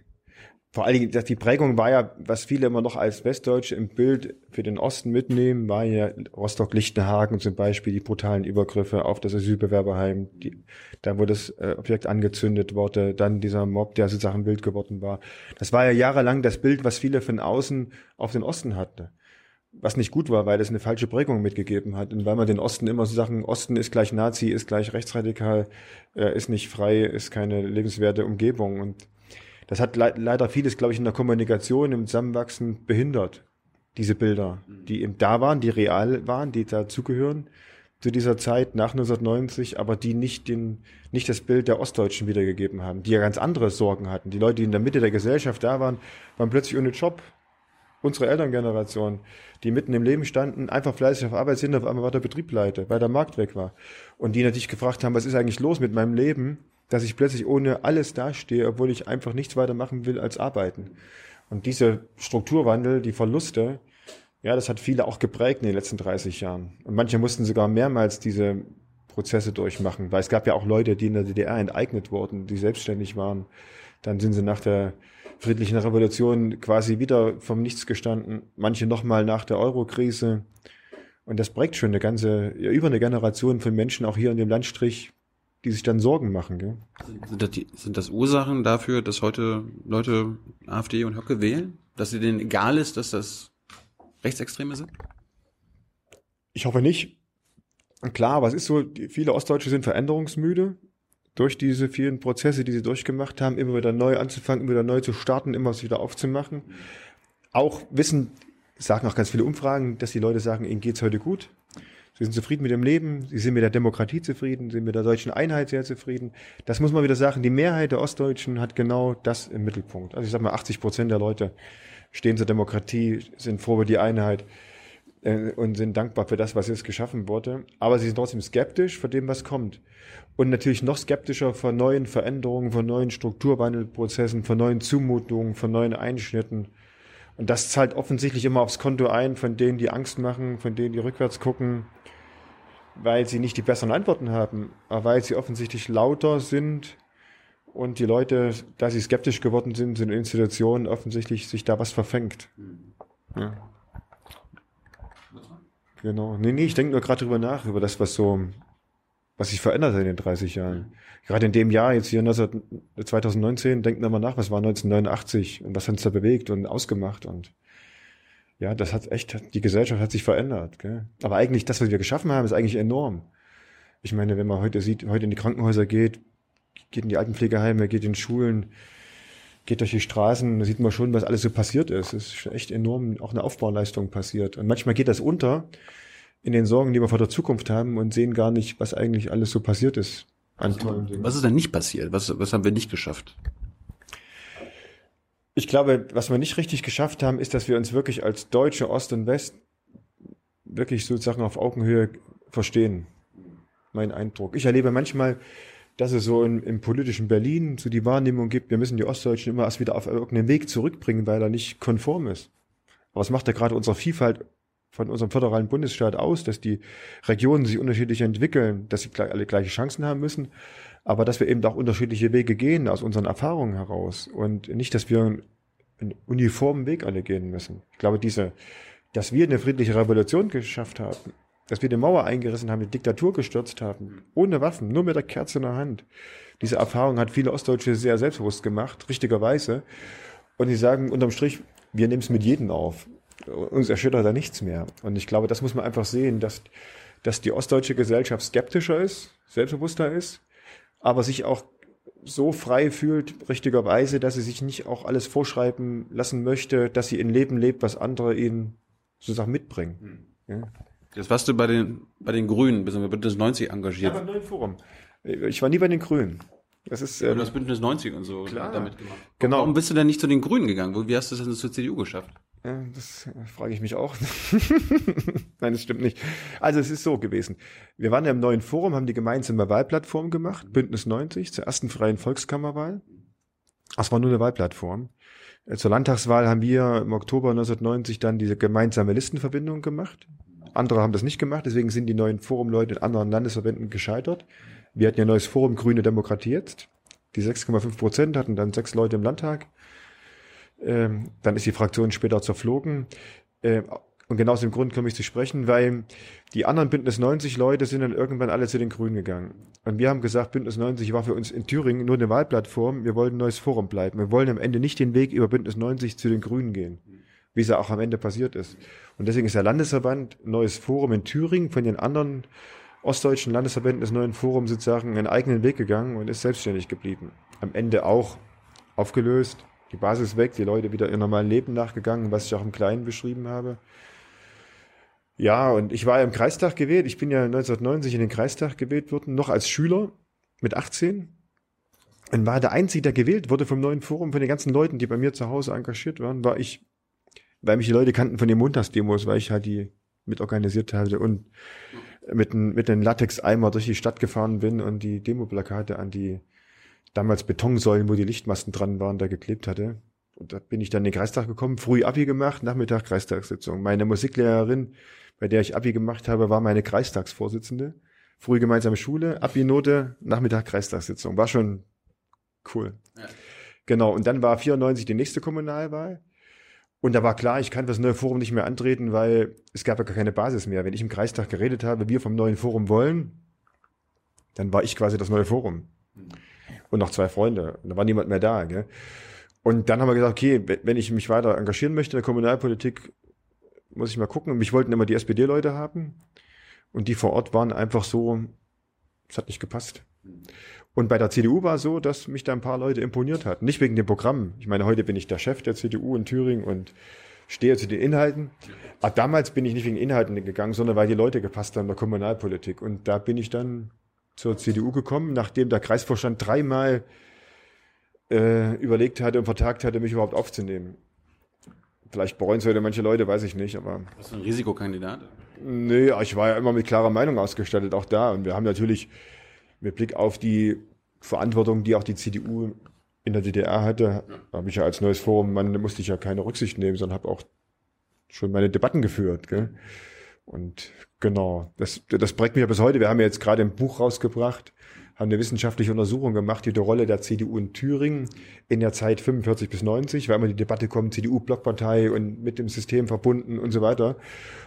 S1: vor allen Dingen, dass die Prägung war ja, was viele immer noch als Westdeutsche im Bild für den Osten mitnehmen, war ja Rostock-Lichtenhagen zum Beispiel, die brutalen Übergriffe auf das Asylbewerberheim, die, da wo das äh, Objekt angezündet wurde, dann dieser Mob, der sozusagen Bild geworden war. Das war ja jahrelang das Bild, was viele von außen auf den Osten hatten. was nicht gut war, weil es eine falsche Prägung mitgegeben hat und weil man den Osten immer so Sachen, Osten ist gleich Nazi, ist gleich rechtsradikal, äh, ist nicht frei, ist keine lebenswerte Umgebung und das hat le leider vieles, glaube ich, in der Kommunikation, im Zusammenwachsen behindert. Diese Bilder, die eben da waren, die real waren, die dazugehören zu dieser Zeit nach 1990, aber die nicht den, nicht das Bild der Ostdeutschen wiedergegeben haben, die ja ganz andere Sorgen hatten. Die Leute, die in der Mitte der Gesellschaft da waren, waren plötzlich ohne Job. Unsere Elterngeneration, die mitten im Leben standen, einfach fleißig auf Arbeit sind, auf einmal war der Betrieb pleite, weil der Markt weg war. Und die natürlich gefragt haben, was ist eigentlich los mit meinem Leben, dass ich plötzlich ohne alles dastehe, obwohl ich einfach nichts weiter machen will als arbeiten. Und dieser Strukturwandel, die Verluste, ja, das hat viele auch geprägt in den letzten 30 Jahren. Und manche mussten sogar mehrmals diese Prozesse durchmachen, weil es gab ja auch Leute, die in der DDR enteignet wurden, die selbstständig waren. Dann sind sie nach der friedlichen Revolution quasi wieder vom Nichts gestanden. Manche nochmal nach der Eurokrise. Und das prägt schon eine ganze, ja, über eine Generation von Menschen auch hier in dem Landstrich, die sich dann Sorgen machen. Gell?
S2: Sind, das die, sind das Ursachen dafür, dass heute Leute AfD und Höcke wählen? Dass sie denen egal ist, dass das Rechtsextreme sind?
S1: Ich hoffe nicht. Klar, aber es ist so, viele Ostdeutsche sind veränderungsmüde durch diese vielen Prozesse, die sie durchgemacht haben, immer wieder neu anzufangen, immer wieder neu zu starten, immer wieder aufzumachen. Auch wissen, sagen auch ganz viele Umfragen, dass die Leute sagen, ihnen geht's heute gut. Sie sind zufrieden mit dem Leben, sie sind mit der Demokratie zufrieden, sind mit der deutschen Einheit sehr zufrieden. Das muss man wieder sagen, die Mehrheit der Ostdeutschen hat genau das im Mittelpunkt. Also ich sag mal, 80 Prozent der Leute stehen zur Demokratie, sind froh über die Einheit äh, und sind dankbar für das, was jetzt geschaffen wurde. Aber sie sind trotzdem skeptisch vor dem, was kommt. Und natürlich noch skeptischer vor neuen Veränderungen, vor neuen Strukturwandelprozessen, vor neuen Zumutungen, vor neuen Einschnitten. Und das zahlt offensichtlich immer aufs Konto ein von denen, die Angst machen, von denen, die rückwärts gucken, weil sie nicht die besseren Antworten haben, aber weil sie offensichtlich lauter sind und die Leute, da sie skeptisch geworden sind, sind Institutionen offensichtlich sich da was verfängt. Ja. Genau. Nee, nee, ich denke nur gerade drüber nach, über das, was so, was sich verändert hat in den 30 Jahren. Gerade in dem Jahr, jetzt hier 2019, denken wir mal nach, was war 1989 und was hat uns da bewegt und ausgemacht und ja, das hat echt, die Gesellschaft hat sich verändert. Gell? Aber eigentlich, das, was wir geschaffen haben, ist eigentlich enorm. Ich meine, wenn man heute sieht, heute in die Krankenhäuser geht, geht in die Altenpflegeheime, geht in Schulen, geht durch die Straßen, da sieht man schon, was alles so passiert ist. Es ist echt enorm auch eine Aufbauleistung passiert. Und manchmal geht das unter in den Sorgen, die wir vor der Zukunft haben und sehen gar nicht, was eigentlich alles so passiert ist
S2: an Dingen. Was ist denn nicht passiert? Was, was haben wir nicht geschafft?
S1: Ich glaube, was wir nicht richtig geschafft haben, ist, dass wir uns wirklich als Deutsche Ost und West wirklich sozusagen auf Augenhöhe verstehen. Mein Eindruck. Ich erlebe manchmal, dass es so in, im politischen Berlin so die Wahrnehmung gibt, wir müssen die Ostdeutschen immer erst wieder auf irgendeinen Weg zurückbringen, weil er nicht konform ist. Aber was macht ja gerade unsere Vielfalt von unserem föderalen Bundesstaat aus, dass die Regionen sich unterschiedlich entwickeln, dass sie alle gleiche Chancen haben müssen, aber dass wir eben auch unterschiedliche Wege gehen aus unseren Erfahrungen heraus und nicht, dass wir einen uniformen Weg alle gehen müssen. Ich glaube, diese, dass wir eine friedliche Revolution geschafft haben, dass wir die Mauer eingerissen haben, die Diktatur gestürzt haben, ohne Waffen, nur mit der Kerze in der Hand. Diese Erfahrung hat viele Ostdeutsche sehr selbstbewusst gemacht, richtigerweise. Und sie sagen unterm Strich, wir nehmen es mit jedem auf. Uns erschüttert da nichts mehr. Und ich glaube, das muss man einfach sehen, dass, dass die ostdeutsche Gesellschaft skeptischer ist, selbstbewusster ist, aber sich auch so frei fühlt, richtigerweise, dass sie sich nicht auch alles vorschreiben lassen möchte, dass sie ein Leben lebt, was andere ihnen sozusagen mitbringen.
S2: Ja. Jetzt warst du bei den, bei den Grünen, bzw. bei Bündnis 90 engagiert. Ja, beim neuen
S1: Forum. Ich war nie bei den Grünen.
S2: Das ist, ähm, das Bündnis 90 und so
S1: klar.
S2: damit gemacht.
S1: Genau.
S2: Warum bist du denn nicht zu den Grünen gegangen? Wie hast du das denn zur CDU geschafft?
S1: Das frage ich mich auch. Nein, das stimmt nicht. Also es ist so gewesen. Wir waren ja im neuen Forum, haben die gemeinsame Wahlplattform gemacht, Bündnis 90, zur ersten freien Volkskammerwahl. Das war nur eine Wahlplattform. Äh, zur Landtagswahl haben wir im Oktober 1990 dann diese gemeinsame Listenverbindung gemacht. Andere haben das nicht gemacht, deswegen sind die neuen Forumleute in anderen Landesverbänden gescheitert. Wir hatten ja ein neues Forum Grüne Demokratie jetzt. Die 6,5 Prozent hatten dann sechs Leute im Landtag. Ähm, dann ist die Fraktion später zerflogen. Ähm, und genau aus dem Grund komme ich zu sprechen, weil die anderen Bündnis 90 Leute sind dann irgendwann alle zu den Grünen gegangen. Und wir haben gesagt, Bündnis 90 war für uns in Thüringen nur eine Wahlplattform. Wir wollten ein neues Forum bleiben. Wir wollen am Ende nicht den Weg über Bündnis 90 zu den Grünen gehen. wie es ja auch am Ende passiert ist. Und deswegen ist der Landesverband Neues Forum in Thüringen von den anderen ostdeutschen Landesverbänden des neuen Forums sozusagen einen eigenen Weg gegangen und ist selbstständig geblieben. Am Ende auch aufgelöst, die Basis weg, die Leute wieder ihr normalen Leben nachgegangen, was ich auch im Kleinen beschrieben habe. Ja, und ich war ja im Kreistag gewählt. Ich bin ja 1990 in den Kreistag gewählt worden, noch als Schüler mit 18. Und war der Einzige, der gewählt wurde vom neuen Forum, von den ganzen Leuten, die bei mir zu Hause engagiert waren, war ich, weil mich die Leute kannten von den Montagsdemos, weil ich halt die mitorganisiert hatte und mit, mit den Latex-Eimer durch die Stadt gefahren bin und die Demoplakate an die damals Betonsäulen, wo die Lichtmasten dran waren, da geklebt hatte. Und da bin ich dann in den Kreistag gekommen, früh Abi gemacht, Nachmittag Kreistagssitzung. Meine Musiklehrerin, bei der ich Abi gemacht habe, war meine Kreistagsvorsitzende. Früh gemeinsame Schule, Abi-Note, Nachmittag Kreistagssitzung. War schon cool. Ja. Genau, und dann war 94 die nächste Kommunalwahl. Und da war klar, ich kann das neue Forum nicht mehr antreten, weil es gab ja gar keine Basis mehr. Wenn ich im Kreistag geredet habe, wir vom neuen Forum wollen, dann war ich quasi das neue Forum. Mhm und noch zwei Freunde. Und da war niemand mehr da. Gell? Und dann haben wir gesagt, okay, wenn ich mich weiter engagieren möchte in der Kommunalpolitik, muss ich mal gucken. Mich wollten immer die SPD-Leute haben. Und die vor Ort waren einfach so, es hat nicht gepasst. Und bei der CDU war es so, dass mich da ein paar Leute imponiert hatten. Nicht wegen dem Programm. Ich meine, heute bin ich der Chef der CDU in Thüringen und stehe zu den Inhalten. Aber damals bin ich nicht wegen Inhalten gegangen, sondern weil die Leute gepasst haben in der Kommunalpolitik. Und da bin ich dann zur CDU gekommen, nachdem der Kreisvorstand dreimal äh, überlegt hatte und vertagt hatte, mich überhaupt aufzunehmen. Vielleicht bereuen es heute manche Leute, weiß ich nicht, aber.
S2: Was für ein Risikokandidat?
S1: Nee, ich war ja immer mit klarer Meinung ausgestattet, auch da. Und wir haben natürlich mit Blick auf die Verantwortung, die auch die CDU in der DDR hatte, ja. habe ich ja als neues Forum, man musste ich ja keine Rücksicht nehmen, sondern habe auch schon meine Debatten geführt. Gell? Und genau, das, das prägt mich ja bis heute. Wir haben ja jetzt gerade ein Buch rausgebracht, haben eine wissenschaftliche Untersuchung gemacht, die die Rolle der CDU in Thüringen in der Zeit 45 bis 90, weil immer die Debatte kommt, CDU-Blockpartei und mit dem System verbunden und so weiter.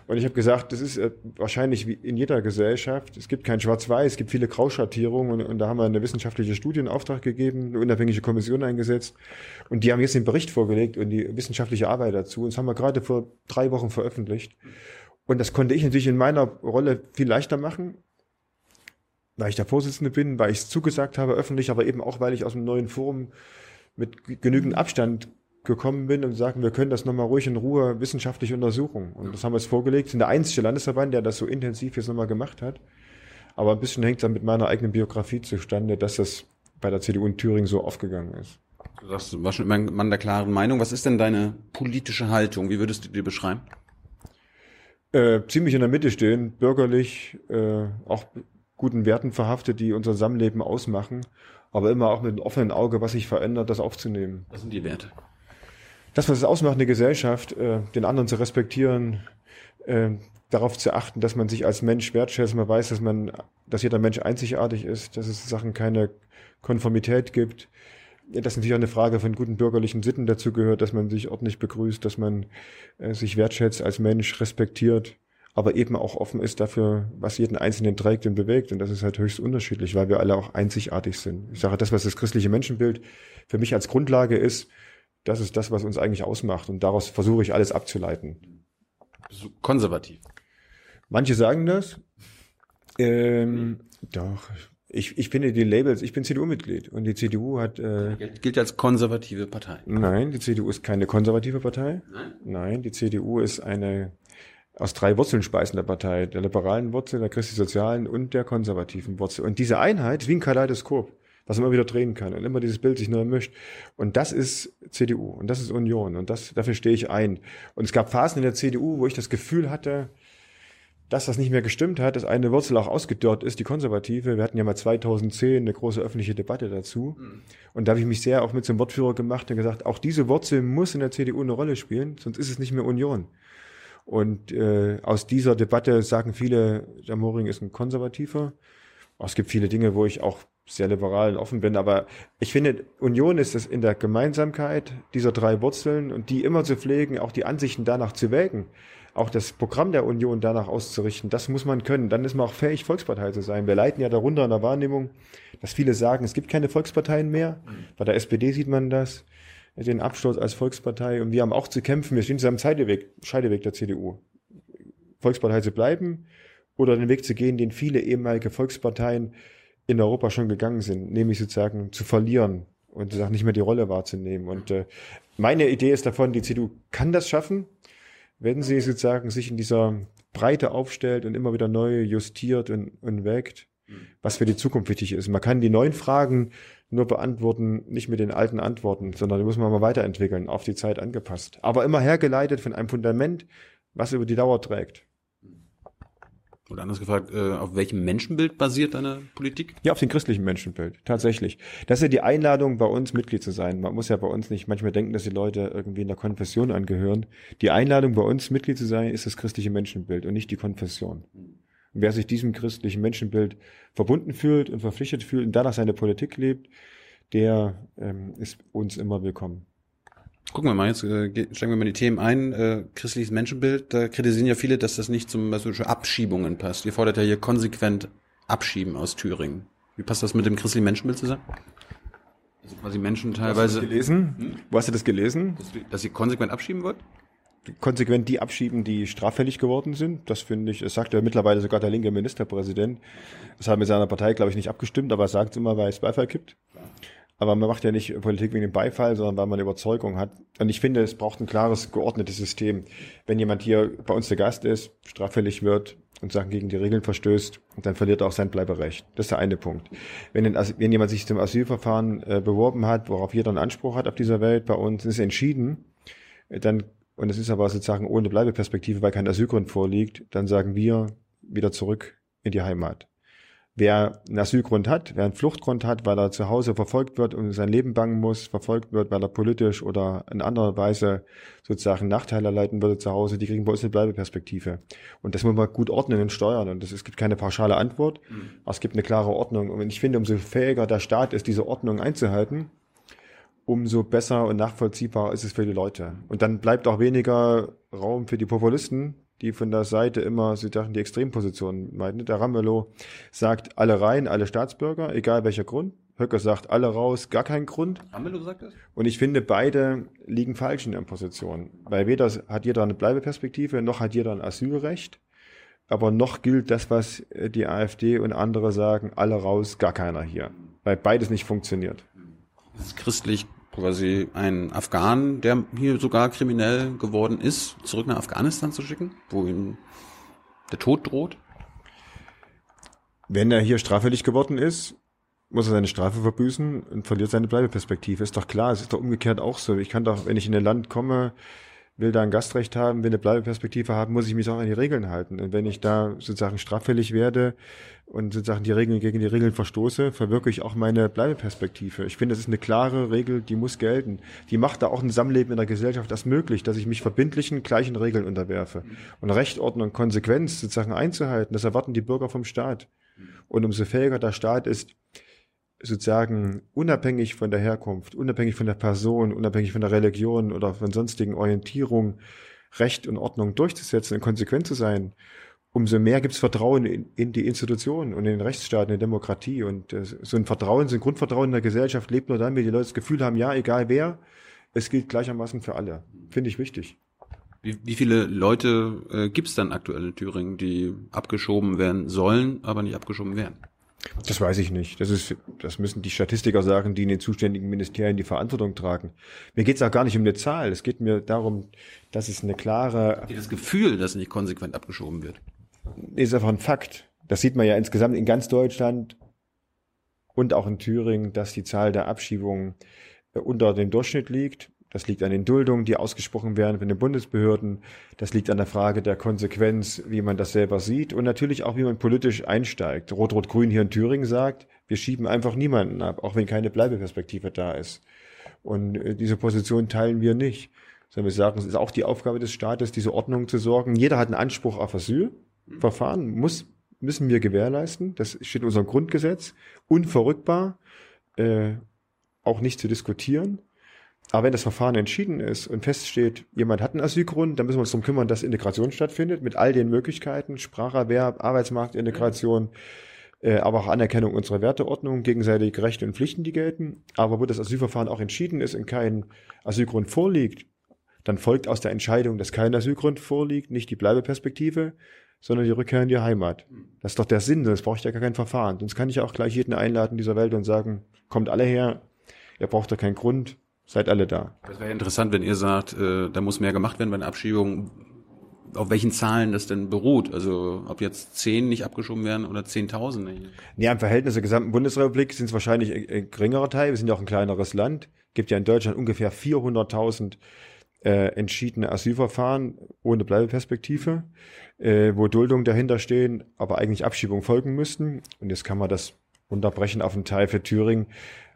S1: Und ich habe gesagt, das ist äh, wahrscheinlich wie in jeder Gesellschaft. Es gibt kein Schwarz-Weiß, es gibt viele Grauschattierungen und, und da haben wir eine wissenschaftliche Studie in Auftrag gegeben, eine unabhängige Kommission eingesetzt und die haben jetzt den Bericht vorgelegt und die wissenschaftliche Arbeit dazu. Und das haben wir gerade vor drei Wochen veröffentlicht. Und das konnte ich natürlich in meiner Rolle viel leichter machen, weil ich der Vorsitzende bin, weil ich es zugesagt habe öffentlich, aber eben auch, weil ich aus dem neuen Forum mit genügend Abstand gekommen bin und sagen, wir können das nochmal ruhig in Ruhe wissenschaftlich untersuchen. Und das haben wir jetzt vorgelegt. sind der einzige Landesverband, der das so intensiv jetzt nochmal gemacht hat. Aber ein bisschen hängt es dann mit meiner eigenen Biografie zustande, dass das bei der CDU in Thüringen so aufgegangen ist.
S2: Du sagst, du warst schon immer ein Mann der klaren Meinung. Was ist denn deine politische Haltung? Wie würdest du die beschreiben?
S1: Äh, ziemlich in der Mitte stehen, bürgerlich, äh, auch guten Werten verhaftet, die unser Zusammenleben ausmachen, aber immer auch mit einem offenen Auge, was sich verändert, das aufzunehmen.
S2: Was sind die Werte?
S1: Das, was es ausmacht, eine Gesellschaft, äh, den anderen zu respektieren, äh, darauf zu achten, dass man sich als Mensch wertschätzt, man weiß, dass man, dass jeder Mensch einzigartig ist, dass es Sachen keine Konformität gibt, das natürlich auch eine Frage von guten bürgerlichen Sitten dazu gehört, dass man sich ordentlich begrüßt, dass man äh, sich wertschätzt als Mensch, respektiert, aber eben auch offen ist dafür, was jeden Einzelnen trägt und bewegt. Und das ist halt höchst unterschiedlich, weil wir alle auch einzigartig sind. Ich sage, das, was das christliche Menschenbild für mich als Grundlage ist, das ist das, was uns eigentlich ausmacht. Und daraus versuche ich alles abzuleiten.
S2: Konservativ.
S1: Manche sagen das. Ähm, doch, ich, ich finde die Labels, ich bin CDU-Mitglied und die CDU hat. Äh,
S2: gilt als konservative Partei.
S1: Nein, die CDU ist keine konservative Partei.
S2: Nein.
S1: Nein, die CDU ist eine aus drei Wurzeln speisende Partei, der liberalen Wurzel, der christlich-sozialen und der konservativen Wurzel. Und diese Einheit wie ein Kaleidoskop, was man immer wieder drehen kann und immer dieses Bild sich neu mischt. Und das ist CDU und das ist Union und das, dafür stehe ich ein. Und es gab Phasen in der CDU, wo ich das Gefühl hatte, dass das nicht mehr gestimmt hat, dass eine Wurzel auch ausgedörrt ist, die konservative. Wir hatten ja mal 2010 eine große öffentliche Debatte dazu. Mhm. Und da habe ich mich sehr auch mit zum Wortführer gemacht und gesagt, auch diese Wurzel muss in der CDU eine Rolle spielen, sonst ist es nicht mehr Union. Und äh, aus dieser Debatte sagen viele, der Moring ist ein Konservativer. Es gibt viele Dinge, wo ich auch sehr liberal und offen bin, aber ich finde, Union ist es in der Gemeinsamkeit dieser drei Wurzeln und die immer zu pflegen, auch die Ansichten danach zu wägen auch das Programm der Union danach auszurichten, das muss man können. Dann ist man auch fähig, Volkspartei zu sein. Wir leiten ja darunter in der Wahrnehmung, dass viele sagen, es gibt keine Volksparteien mehr. Bei der SPD sieht man das. den Absturz als Volkspartei und wir haben auch zu kämpfen. Wir stehen zusammen Scheideweg, Scheideweg der CDU. Volkspartei zu bleiben oder den Weg zu gehen, den viele ehemalige Volksparteien in Europa schon gegangen sind, nämlich sozusagen zu verlieren und sozusagen nicht mehr die Rolle wahrzunehmen. Und äh, meine Idee ist davon, die CDU kann das schaffen, wenn sie sozusagen sich in dieser Breite aufstellt und immer wieder neu justiert und, und wägt, was für die Zukunft wichtig ist. Man kann die neuen Fragen nur beantworten, nicht mit den alten Antworten, sondern die muss man mal weiterentwickeln, auf die Zeit angepasst. Aber immer hergeleitet von einem Fundament, was über die Dauer trägt.
S2: Oder anders gefragt, äh, auf welchem Menschenbild basiert deine Politik?
S1: Ja, auf dem christlichen Menschenbild, tatsächlich. Das ist ja die Einladung, bei uns Mitglied zu sein. Man muss ja bei uns nicht manchmal denken, dass die Leute irgendwie in der Konfession angehören. Die Einladung, bei uns Mitglied zu sein, ist das christliche Menschenbild und nicht die Konfession. Und wer sich diesem christlichen Menschenbild verbunden fühlt und verpflichtet fühlt und danach seine Politik lebt, der ähm, ist uns immer willkommen.
S2: Gucken wir mal, jetzt äh, steigen wir mal die Themen ein. Äh, christliches Menschenbild, da kritisieren ja viele, dass das nicht zum Beispiel zu Abschiebungen passt. Ihr fordert ja hier konsequent Abschieben aus Thüringen. Wie passt das mit dem christlichen Menschenbild zusammen? Also quasi Menschen teilweise. Hast
S1: du das gelesen? Hm? Wo hast du das gelesen?
S2: Dass, dass ihr konsequent abschieben wollt?
S1: konsequent die abschieben, die straffällig geworden sind. Das finde ich, es sagt ja mittlerweile sogar der linke Ministerpräsident. Das hat mit seiner Partei, glaube ich, nicht abgestimmt, aber er sagt es immer, weil es Beifall gibt. Aber man macht ja nicht Politik wegen dem Beifall, sondern weil man Überzeugung hat. Und ich finde, es braucht ein klares, geordnetes System. Wenn jemand hier bei uns der Gast ist, straffällig wird und Sachen gegen die Regeln verstößt, dann verliert er auch sein Bleiberecht. Das ist der eine Punkt. Wenn, wenn jemand sich zum Asylverfahren äh, beworben hat, worauf jeder einen Anspruch hat auf dieser Welt, bei uns ist entschieden, dann, und es ist aber sozusagen ohne Bleibeperspektive, weil kein Asylgrund vorliegt, dann sagen wir wieder zurück in die Heimat. Wer einen Asylgrund hat, wer einen Fluchtgrund hat, weil er zu Hause verfolgt wird und sein Leben bangen muss, verfolgt wird, weil er politisch oder in anderer Weise sozusagen Nachteile erleiden würde zu Hause, die kriegen bei uns eine Bleibeperspektive. Und das muss man gut ordnen und steuern. Und das, es gibt keine pauschale Antwort, mhm. aber es gibt eine klare Ordnung. Und ich finde, umso fähiger der Staat ist, diese Ordnung einzuhalten, umso besser und nachvollziehbar ist es für die Leute. Und dann bleibt auch weniger Raum für die Populisten, die von der Seite immer sie dachten, die Extremposition meinten. Der Ramelow sagt alle rein, alle Staatsbürger, egal welcher Grund. Höcker sagt alle raus, gar kein Grund.
S2: Ramelow sagt das?
S1: Und ich finde, beide liegen falsch in der Position. Weil weder hat jeder eine Bleibeperspektive, noch hat jeder ein Asylrecht. Aber noch gilt das, was die AfD und andere sagen, alle raus, gar keiner hier. Weil beides nicht funktioniert.
S2: Das ist christlich quasi einen Afghanen, der hier sogar kriminell geworden ist, zurück nach Afghanistan zu schicken, wo ihm der Tod droht?
S1: Wenn er hier straffällig geworden ist, muss er seine Strafe verbüßen und verliert seine Bleibeperspektive. Ist doch klar, es ist doch umgekehrt auch so. Ich kann doch, wenn ich in ein Land komme, will da ein Gastrecht haben, will eine Bleibeperspektive haben, muss ich mich auch an die Regeln halten. Und wenn ich da sozusagen straffällig werde und sozusagen die Regeln gegen die Regeln verstoße, verwirke ich auch meine Bleibeperspektive. Ich finde, das ist eine klare Regel, die muss gelten. Die macht da auch ein Zusammenleben in der Gesellschaft das möglich, dass ich mich verbindlichen, gleichen Regeln unterwerfe. Und Rechtordnung und Konsequenz sozusagen einzuhalten, das erwarten die Bürger vom Staat. Und umso fähiger der Staat ist, sozusagen unabhängig von der Herkunft, unabhängig von der Person, unabhängig von der Religion oder von sonstigen Orientierungen Recht und Ordnung durchzusetzen und konsequent zu sein, umso mehr gibt es Vertrauen in, in, die Institutionen und in den Rechtsstaat, in die Demokratie. Und äh, so ein Vertrauen, so ein Grundvertrauen in der Gesellschaft lebt nur dann, wenn die Leute das Gefühl haben, ja, egal wer, es gilt gleichermaßen für alle. Finde ich wichtig.
S2: Wie, wie viele Leute äh, gibt es dann aktuell in Thüringen, die abgeschoben werden sollen, aber nicht abgeschoben werden?
S1: Das weiß ich nicht. Das ist, das müssen die Statistiker sagen, die in den zuständigen Ministerien die Verantwortung tragen. Mir geht es auch gar nicht um eine Zahl. Es geht mir darum, dass es eine klare.
S2: Das Gefühl, dass nicht konsequent abgeschoben wird.
S1: Ist einfach ein Fakt. Das sieht man ja insgesamt in ganz Deutschland und auch in Thüringen, dass die Zahl der Abschiebungen äh, unter dem Durchschnitt liegt. Das liegt an den Duldungen, die ausgesprochen werden von den Bundesbehörden. Das liegt an der Frage der Konsequenz, wie man das selber sieht und natürlich auch, wie man politisch einsteigt. Rot-Rot-Grün hier in Thüringen sagt, wir schieben einfach niemanden ab, auch wenn keine Bleibeperspektive da ist. Und äh, diese Position teilen wir nicht. Sondern wir sagen, es ist auch die Aufgabe des Staates, diese Ordnung zu sorgen. Jeder hat einen Anspruch auf Asylverfahren, muss, müssen wir gewährleisten. Das steht in unserem Grundgesetz. Unverrückbar, äh, auch nicht zu diskutieren. Aber wenn das Verfahren entschieden ist und feststeht, jemand hat einen Asylgrund, dann müssen wir uns darum kümmern, dass Integration stattfindet mit all den Möglichkeiten, Spracherwerb, Arbeitsmarktintegration, äh, aber auch Anerkennung unserer Werteordnung, gegenseitige Rechte und Pflichten, die gelten. Aber wo das Asylverfahren auch entschieden ist und kein Asylgrund vorliegt, dann folgt aus der Entscheidung, dass kein Asylgrund vorliegt, nicht die Bleibeperspektive, sondern die Rückkehr in die Heimat. Das ist doch der Sinn, sonst brauche ich ja gar kein Verfahren. Sonst kann ich ja auch gleich jeden einladen dieser Welt und sagen, kommt alle her, ihr braucht da keinen Grund, seid alle da.
S2: Das wäre interessant, wenn ihr sagt, äh, da muss mehr gemacht werden bei einer Abschiebung. Auf welchen Zahlen das denn beruht? Also ob jetzt zehn nicht abgeschoben werden oder zehntausend?
S1: Nee, im Verhältnis der gesamten Bundesrepublik sind es wahrscheinlich ein, ein geringerer Teil. Wir sind ja auch ein kleineres Land. Gibt ja in Deutschland ungefähr 400.000 äh, entschiedene Asylverfahren ohne Bleibeperspektive, äh, wo Duldungen dahinter stehen, aber eigentlich Abschiebung folgen müssten. Und jetzt kann man das unterbrechen auf einen Teil für Thüringen.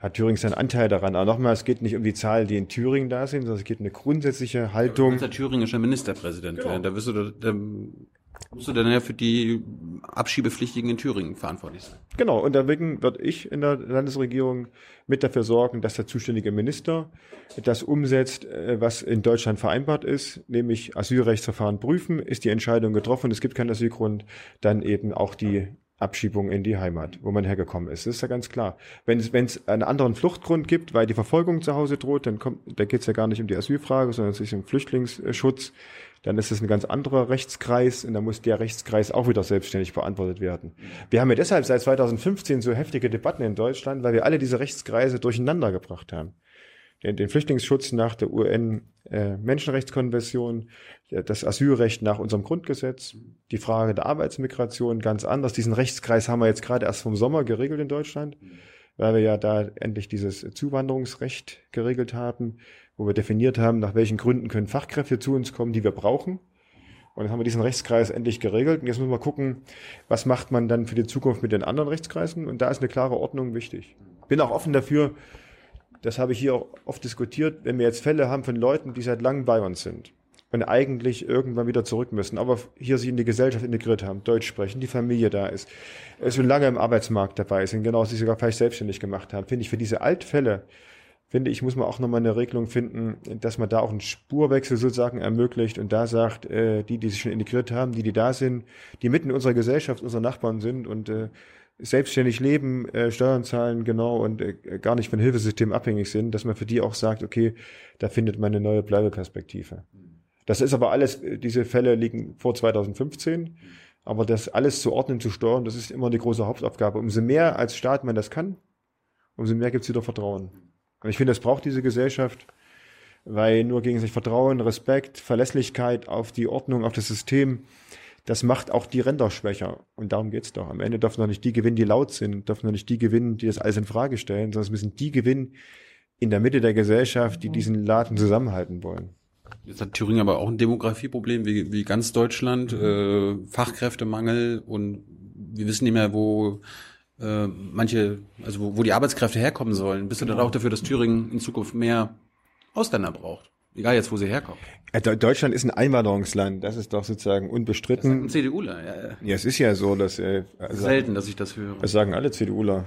S1: Hat Thüringen seinen Anteil daran. Aber nochmal, es geht nicht um die Zahl, die in Thüringen da sind, sondern es geht um eine grundsätzliche Haltung.
S2: Ja, der thüringischer Ministerpräsident genau. Da wirst du, da, musst du dann ja für die Abschiebepflichtigen in Thüringen verantwortlich sein.
S1: Genau, und deswegen werde ich in der Landesregierung mit dafür sorgen, dass der zuständige Minister das umsetzt, äh, was in Deutschland vereinbart ist, nämlich Asylrechtsverfahren prüfen, ist die Entscheidung getroffen, es gibt keinen Asylgrund, dann eben auch die Abschiebung in die Heimat, wo man hergekommen ist. Das ist ja ganz klar. Wenn es, einen anderen Fluchtgrund gibt, weil die Verfolgung zu Hause droht, dann kommt, da geht es ja gar nicht um die Asylfrage, sondern es ist um Flüchtlingsschutz dann ist es ein ganz anderer Rechtskreis und dann muss der Rechtskreis auch wieder selbstständig beantwortet werden. Wir haben ja deshalb seit 2015 so heftige Debatten in Deutschland, weil wir alle diese Rechtskreise durcheinander gebracht haben. Den, den Flüchtlingsschutz nach der UN äh, das Asylrecht nach unserem Grundgesetz, die Frage der Arbeitsmigration ganz anders. Diesen Rechtskreis haben wir jetzt gerade erst vom Sommer geregelt in Deutschland, weil wir ja da endlich dieses Zuwanderungsrecht geregelt haben wo wir definiert haben, nach welchen Gründen können Fachkräfte zu uns kommen, die wir brauchen. Und dann haben wir diesen Rechtskreis endlich geregelt. Und jetzt müssen wir gucken, was macht man dann für die Zukunft mit den anderen Rechtskreisen. Und da ist eine klare Ordnung wichtig. Bin auch offen dafür, das habe ich hier auch oft diskutiert, wenn wir jetzt Fälle haben von Leuten, die seit langem bei uns sind und eigentlich irgendwann wieder zurück müssen, aber hier sich in die Gesellschaft integriert haben, Deutsch sprechen, die Familie da ist, so lange im Arbeitsmarkt dabei sind, genau, sich sogar vielleicht selbstständig gemacht haben, finde ich für diese Altfälle finde ich, muss man auch nochmal eine Regelung finden, dass man da auch einen Spurwechsel sozusagen ermöglicht und da sagt, äh, die, die sich schon integriert haben, die, die da sind, die mitten in unserer Gesellschaft, unsere Nachbarn sind und äh, selbstständig leben, äh, Steuern zahlen, genau, und äh, gar nicht von Hilfesystemen abhängig sind, dass man für die auch sagt, okay, da findet man eine neue Bleibeperspektive. Das ist aber alles, äh, diese Fälle liegen vor 2015, aber das alles zu ordnen, zu steuern, das ist immer eine große Hauptaufgabe. Umso mehr als Staat man das kann, umso mehr gibt es wieder Vertrauen. Und ich finde, das braucht diese Gesellschaft, weil nur gegen sich Vertrauen, Respekt, Verlässlichkeit auf die Ordnung, auf das System, das macht auch die Ränder schwächer. Und darum geht's doch. Am Ende dürfen noch nicht die gewinnen, die laut sind, dürfen noch nicht die gewinnen, die das alles in Frage stellen, sondern es müssen die gewinnen in der Mitte der Gesellschaft, die diesen Laden zusammenhalten wollen.
S2: Jetzt hat Thüringen aber auch ein Demografieproblem, wie, wie ganz Deutschland, äh, Fachkräftemangel und wir wissen nicht mehr, wo äh, manche, also wo, wo die Arbeitskräfte herkommen sollen. Bist du dann auch dafür, dass Thüringen in Zukunft mehr Ausländer braucht? Egal jetzt, wo sie herkommen.
S1: Deutschland ist ein Einwanderungsland, das ist doch sozusagen unbestritten. Das
S2: ein CDUler, ja,
S1: ja. Ja, es ist ja so, dass...
S2: Äh, also, Selten, dass ich das höre.
S1: Das sagen alle CDUler,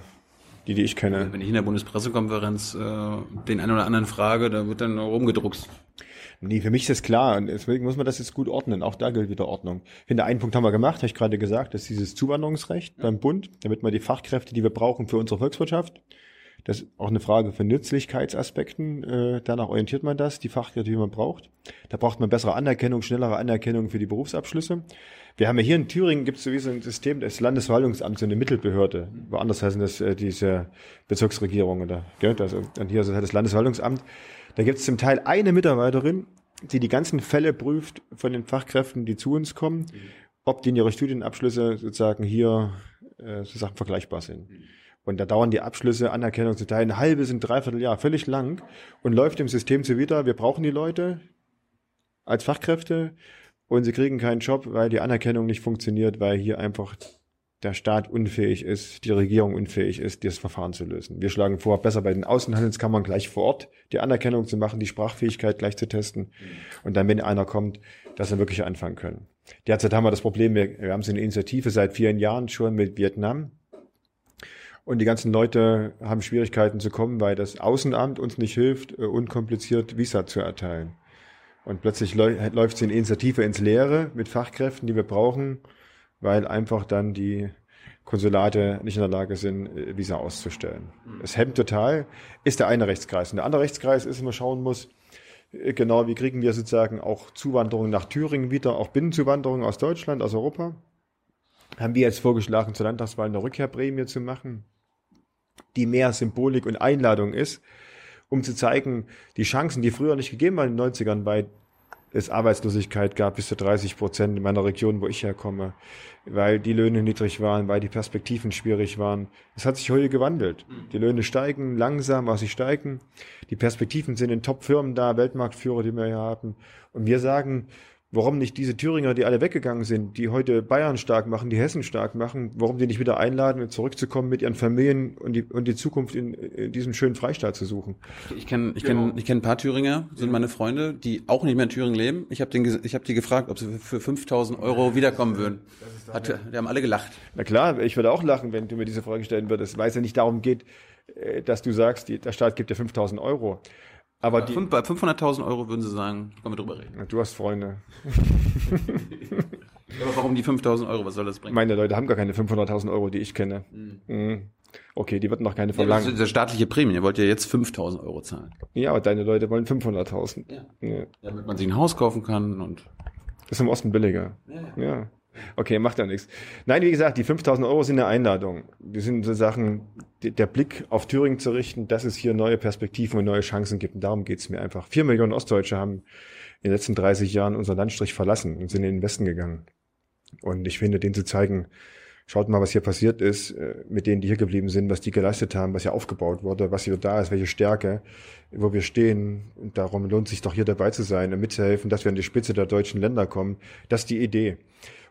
S1: die, die ich kenne.
S2: Wenn ich in der Bundespressekonferenz äh, den einen oder anderen frage, da wird dann rumgedruckt.
S1: Nee, für mich ist das klar. Und deswegen muss man das jetzt gut ordnen. Auch da gilt wieder Ordnung. Ich finde, einen Punkt haben wir gemacht, habe ich gerade gesagt, das ist dieses Zuwanderungsrecht ja. beim Bund, damit wir die Fachkräfte, die wir brauchen für unsere Volkswirtschaft, das ist auch eine Frage von Nützlichkeitsaspekten. Äh, danach orientiert man das, die Fachkräfte, die man braucht. Da braucht man bessere Anerkennung, schnellere Anerkennung für die Berufsabschlüsse. Wir haben ja hier in Thüringen gibt es sowieso ein System des Landesverwaltungsamts, so eine Mittelbehörde. Woanders heißen das äh, diese Bezirksregierung oder gell? Also, und hier ist das Landesverwaltungsamt. Da gibt es zum Teil eine Mitarbeiterin, die die ganzen Fälle prüft von den Fachkräften, die zu uns kommen, ob die in ihre Studienabschlüsse sozusagen hier äh, so Sachen vergleichbar sind. Und da dauern die Abschlüsse, Anerkennung zum Teil ein halbes und dreiviertel Jahr, völlig lang und läuft im System so wieder. Wir brauchen die Leute als Fachkräfte und sie kriegen keinen Job, weil die Anerkennung nicht funktioniert, weil hier einfach der Staat unfähig ist, die Regierung unfähig ist, dieses Verfahren zu lösen. Wir schlagen vor, besser bei den Außenhandelskammern gleich vor Ort die Anerkennung zu machen, die Sprachfähigkeit gleich zu testen und dann, wenn einer kommt, dass er wirklich anfangen können. Derzeit haben wir das Problem, wir, wir haben so eine Initiative seit vielen Jahren schon mit Vietnam und die ganzen Leute haben Schwierigkeiten zu kommen, weil das Außenamt uns nicht hilft, äh, unkompliziert Visa zu erteilen. Und plötzlich läuft so eine Initiative ins Leere mit Fachkräften, die wir brauchen, weil einfach dann die Konsulate nicht in der Lage sind, äh, Visa auszustellen. Es hemmt total, ist der eine Rechtskreis. Und der andere Rechtskreis ist, wenn man schauen muss, äh, genau, wie kriegen wir sozusagen auch Zuwanderung nach Thüringen wieder, auch Binnenzuwanderung aus Deutschland, aus Europa. Haben wir jetzt vorgeschlagen, zur Landtagswahl eine Rückkehrprämie zu machen, die mehr Symbolik und Einladung ist, um zu zeigen, die Chancen, die früher nicht gegeben waren in den 90ern bei es Arbeitslosigkeit gab bis zu 30 Prozent in meiner Region, wo ich herkomme, weil die Löhne niedrig waren, weil die Perspektiven schwierig waren. Es hat sich heute gewandelt. Die Löhne steigen langsam, aber sie steigen. Die Perspektiven sind in Top-Firmen da, Weltmarktführer, die wir hier haben. Und wir sagen, warum nicht diese Thüringer, die alle weggegangen sind, die heute Bayern stark machen, die Hessen stark machen, warum die nicht wieder einladen, zurückzukommen mit ihren Familien und die, und die Zukunft in, in diesem schönen Freistaat zu suchen.
S2: Ich kenne ich kenn, ich kenn ein paar Thüringer, sind meine Freunde, die auch nicht mehr in Thüringen leben. Ich habe hab die gefragt, ob sie für 5000 Euro wiederkommen würden. Hat, die haben alle gelacht.
S1: Na klar, ich würde auch lachen, wenn du mir diese Frage stellen würdest, weil es ja nicht darum geht, äh, dass du sagst, der Staat gibt dir 5000 Euro. Aber
S2: die, bei 500.000 Euro würden Sie sagen, können wir drüber reden.
S1: Du hast Freunde.
S2: Aber warum die 5.000 Euro? Was soll das bringen?
S1: Meine Leute haben gar keine 500.000 Euro, die ich kenne. Mhm. Okay, die wird noch keine verlangen. Ja,
S2: das ist eine staatliche Prämie. Ihr wollt ja jetzt 5.000 Euro zahlen.
S1: Ja, aber deine Leute wollen 500.000.
S2: Ja. ja. Damit man sich ein Haus kaufen kann und.
S1: Ist im Osten billiger. Ja. ja. Okay, macht ja nichts. Nein, wie gesagt, die 5000 Euro sind eine Einladung. Die sind so Sachen, der Blick auf Thüringen zu richten, dass es hier neue Perspektiven und neue Chancen gibt. Und darum geht's mir einfach. Vier Millionen Ostdeutsche haben in den letzten 30 Jahren unseren Landstrich verlassen und sind in den Westen gegangen. Und ich finde, denen zu zeigen, schaut mal, was hier passiert ist, äh, mit denen, die hier geblieben sind, was die geleistet haben, was hier aufgebaut wurde, was hier da ist, welche Stärke, wo wir stehen. Und darum lohnt sich doch hier dabei zu sein und mitzuhelfen, dass wir an die Spitze der deutschen Länder kommen. Das ist die Idee.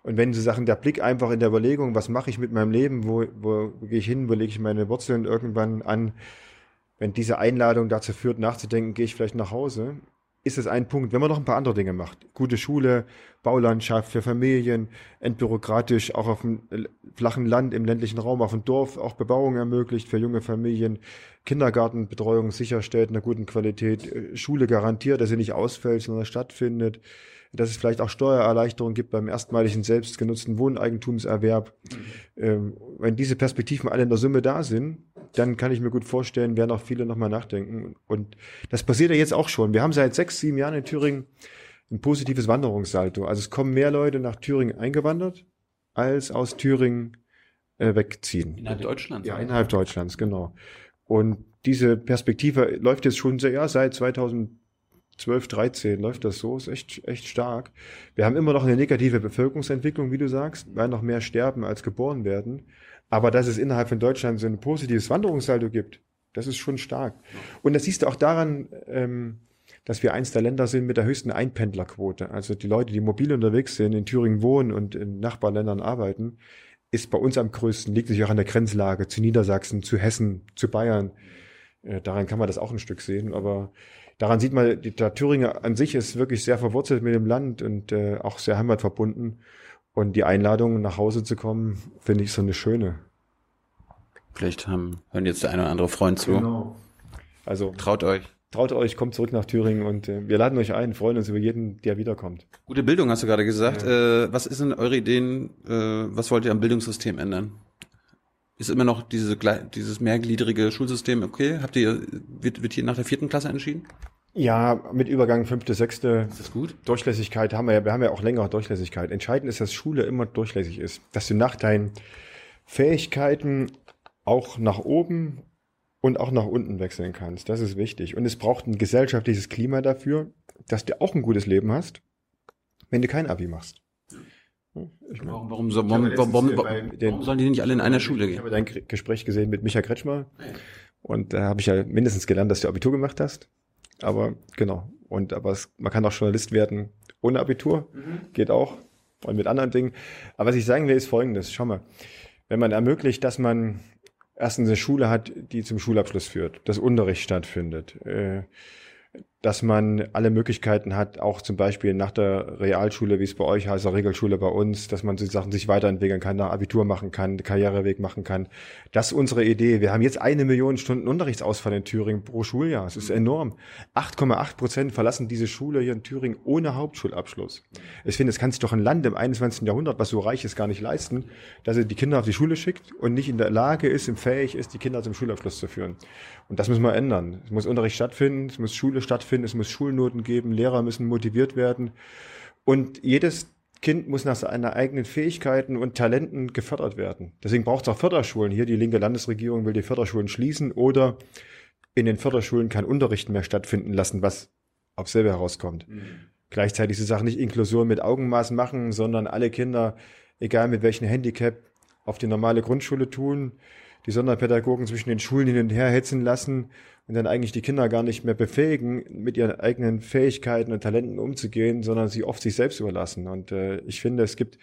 S1: Und wenn Sie sagen, der Blick einfach in der Überlegung, was mache ich mit meinem Leben, wo, wo, wo gehe ich hin, wo lege ich meine Wurzeln irgendwann an, wenn diese Einladung dazu führt, nachzudenken, gehe ich vielleicht nach Hause, ist es ein Punkt. Wenn man noch ein paar andere Dinge macht, gute Schule, Baulandschaft für Familien, entbürokratisch, auch auf dem flachen Land, im ländlichen Raum, auf dem Dorf, auch Bebauung ermöglicht für junge Familien, Kindergartenbetreuung sicherstellt, in einer guten Qualität, äh, Schule garantiert, dass sie nicht ausfällt, sondern stattfindet, dass es vielleicht auch Steuererleichterungen gibt beim erstmaligen selbstgenutzten Wohneigentumserwerb. Ähm, wenn diese Perspektiven alle in der Summe da sind, dann kann ich mir gut vorstellen, werden auch viele nochmal nachdenken. Und das passiert ja jetzt auch schon. Wir haben seit sechs, sieben Jahren in Thüringen ein positives Wanderungssalto. Also es kommen mehr Leute nach Thüringen eingewandert, als aus Thüringen äh, wegziehen.
S2: Innerhalb Deutschlands?
S1: Ja, innerhalb Deutschlands, genau. Und diese Perspektive läuft jetzt schon sehr, ja, seit 2000 12, 13 läuft das so, ist echt, echt stark. Wir haben immer noch eine negative Bevölkerungsentwicklung, wie du sagst, weil noch mehr sterben als geboren werden. Aber dass es innerhalb von Deutschland so ein positives Wanderungssaldo gibt, das ist schon stark. Und das siehst du auch daran, ähm, dass wir eins der Länder sind mit der höchsten Einpendlerquote. Also die Leute, die mobil unterwegs sind, in Thüringen wohnen und in Nachbarländern arbeiten, ist bei uns am größten, liegt sich auch an der Grenzlage zu Niedersachsen, zu Hessen, zu Bayern. Äh, daran kann man das auch ein Stück sehen, aber daran sieht man, die, der Thüringer an sich ist wirklich sehr verwurzelt mit dem Land und äh, auch sehr heimatverbunden. Und die Einladung, nach Hause zu kommen, finde ich so eine schöne.
S2: Vielleicht haben, hören jetzt der eine oder andere Freund zu. Genau.
S1: Also traut euch. Traut euch, kommt zurück nach Thüringen und äh, wir laden euch ein, freuen uns über jeden, der wiederkommt.
S2: Gute Bildung hast du gerade gesagt. Ja. Äh, was ist denn eure Ideen? Äh, was wollt ihr am Bildungssystem ändern? Ist immer noch diese, dieses mehrgliedrige Schulsystem okay? Habt ihr, wird, wird hier nach der vierten Klasse entschieden?
S1: Ja, mit Übergang fünfte, sechste.
S2: Ist das gut?
S1: Durchlässigkeit haben wir ja, wir haben ja auch längere Durchlässigkeit. Entscheidend ist, dass Schule immer durchlässig ist. Dass du nach deinen Fähigkeiten auch nach oben und auch nach unten wechseln kannst. Das ist wichtig. Und es braucht ein gesellschaftliches Klima dafür, dass du auch ein gutes Leben hast, wenn du kein Abi machst.
S2: Ich mein, warum, warum, so, warum, warum, warum, warum sollen die nicht alle in einer Schule gehen? Ich
S1: habe dein Gespräch gesehen mit Micha Kretschmer und da habe ich ja mindestens gelernt, dass du Abitur gemacht hast. Aber genau. Und aber es, man kann auch Journalist werden ohne Abitur, mhm. geht auch und mit anderen Dingen. Aber was ich sagen will, ist Folgendes: Schau mal, wenn man ermöglicht, dass man erstens eine Schule hat, die zum Schulabschluss führt, dass Unterricht stattfindet, äh, dass man alle Möglichkeiten hat, auch zum Beispiel nach der Realschule, wie es bei euch heißt, der Regelschule bei uns, dass man so Sachen sich weiterentwickeln kann, nach Abitur machen kann, Karriereweg machen kann. Das ist unsere Idee. Wir haben jetzt eine Million Stunden Unterrichtsausfall in Thüringen pro Schuljahr. Das ist enorm. 8,8 Prozent verlassen diese Schule hier in Thüringen ohne Hauptschulabschluss. Ich finde, es kann sich doch ein Land im 21. Jahrhundert, was so reich ist, gar nicht leisten, dass er die Kinder auf die Schule schickt und nicht in der Lage ist, und fähig ist, die Kinder zum Schulabschluss zu führen. Und das müssen wir ändern. Es muss Unterricht stattfinden, es muss Schule stattfinden, es muss Schulnoten geben, Lehrer müssen motiviert werden. Und jedes Kind muss nach seinen eigenen Fähigkeiten und Talenten gefördert werden. Deswegen braucht es auch Förderschulen. Hier die linke Landesregierung will die Förderschulen schließen oder in den Förderschulen kein Unterricht mehr stattfinden lassen, was auf selber herauskommt. Mhm. Gleichzeitig diese Sache nicht Inklusion mit Augenmaß machen, sondern alle Kinder, egal mit welchem Handicap, auf die normale Grundschule tun die Sonderpädagogen zwischen den Schulen hin und her hetzen lassen und dann eigentlich die Kinder gar nicht mehr befähigen, mit ihren eigenen Fähigkeiten und Talenten umzugehen, sondern sie oft sich selbst überlassen. Und äh, ich finde, es gibt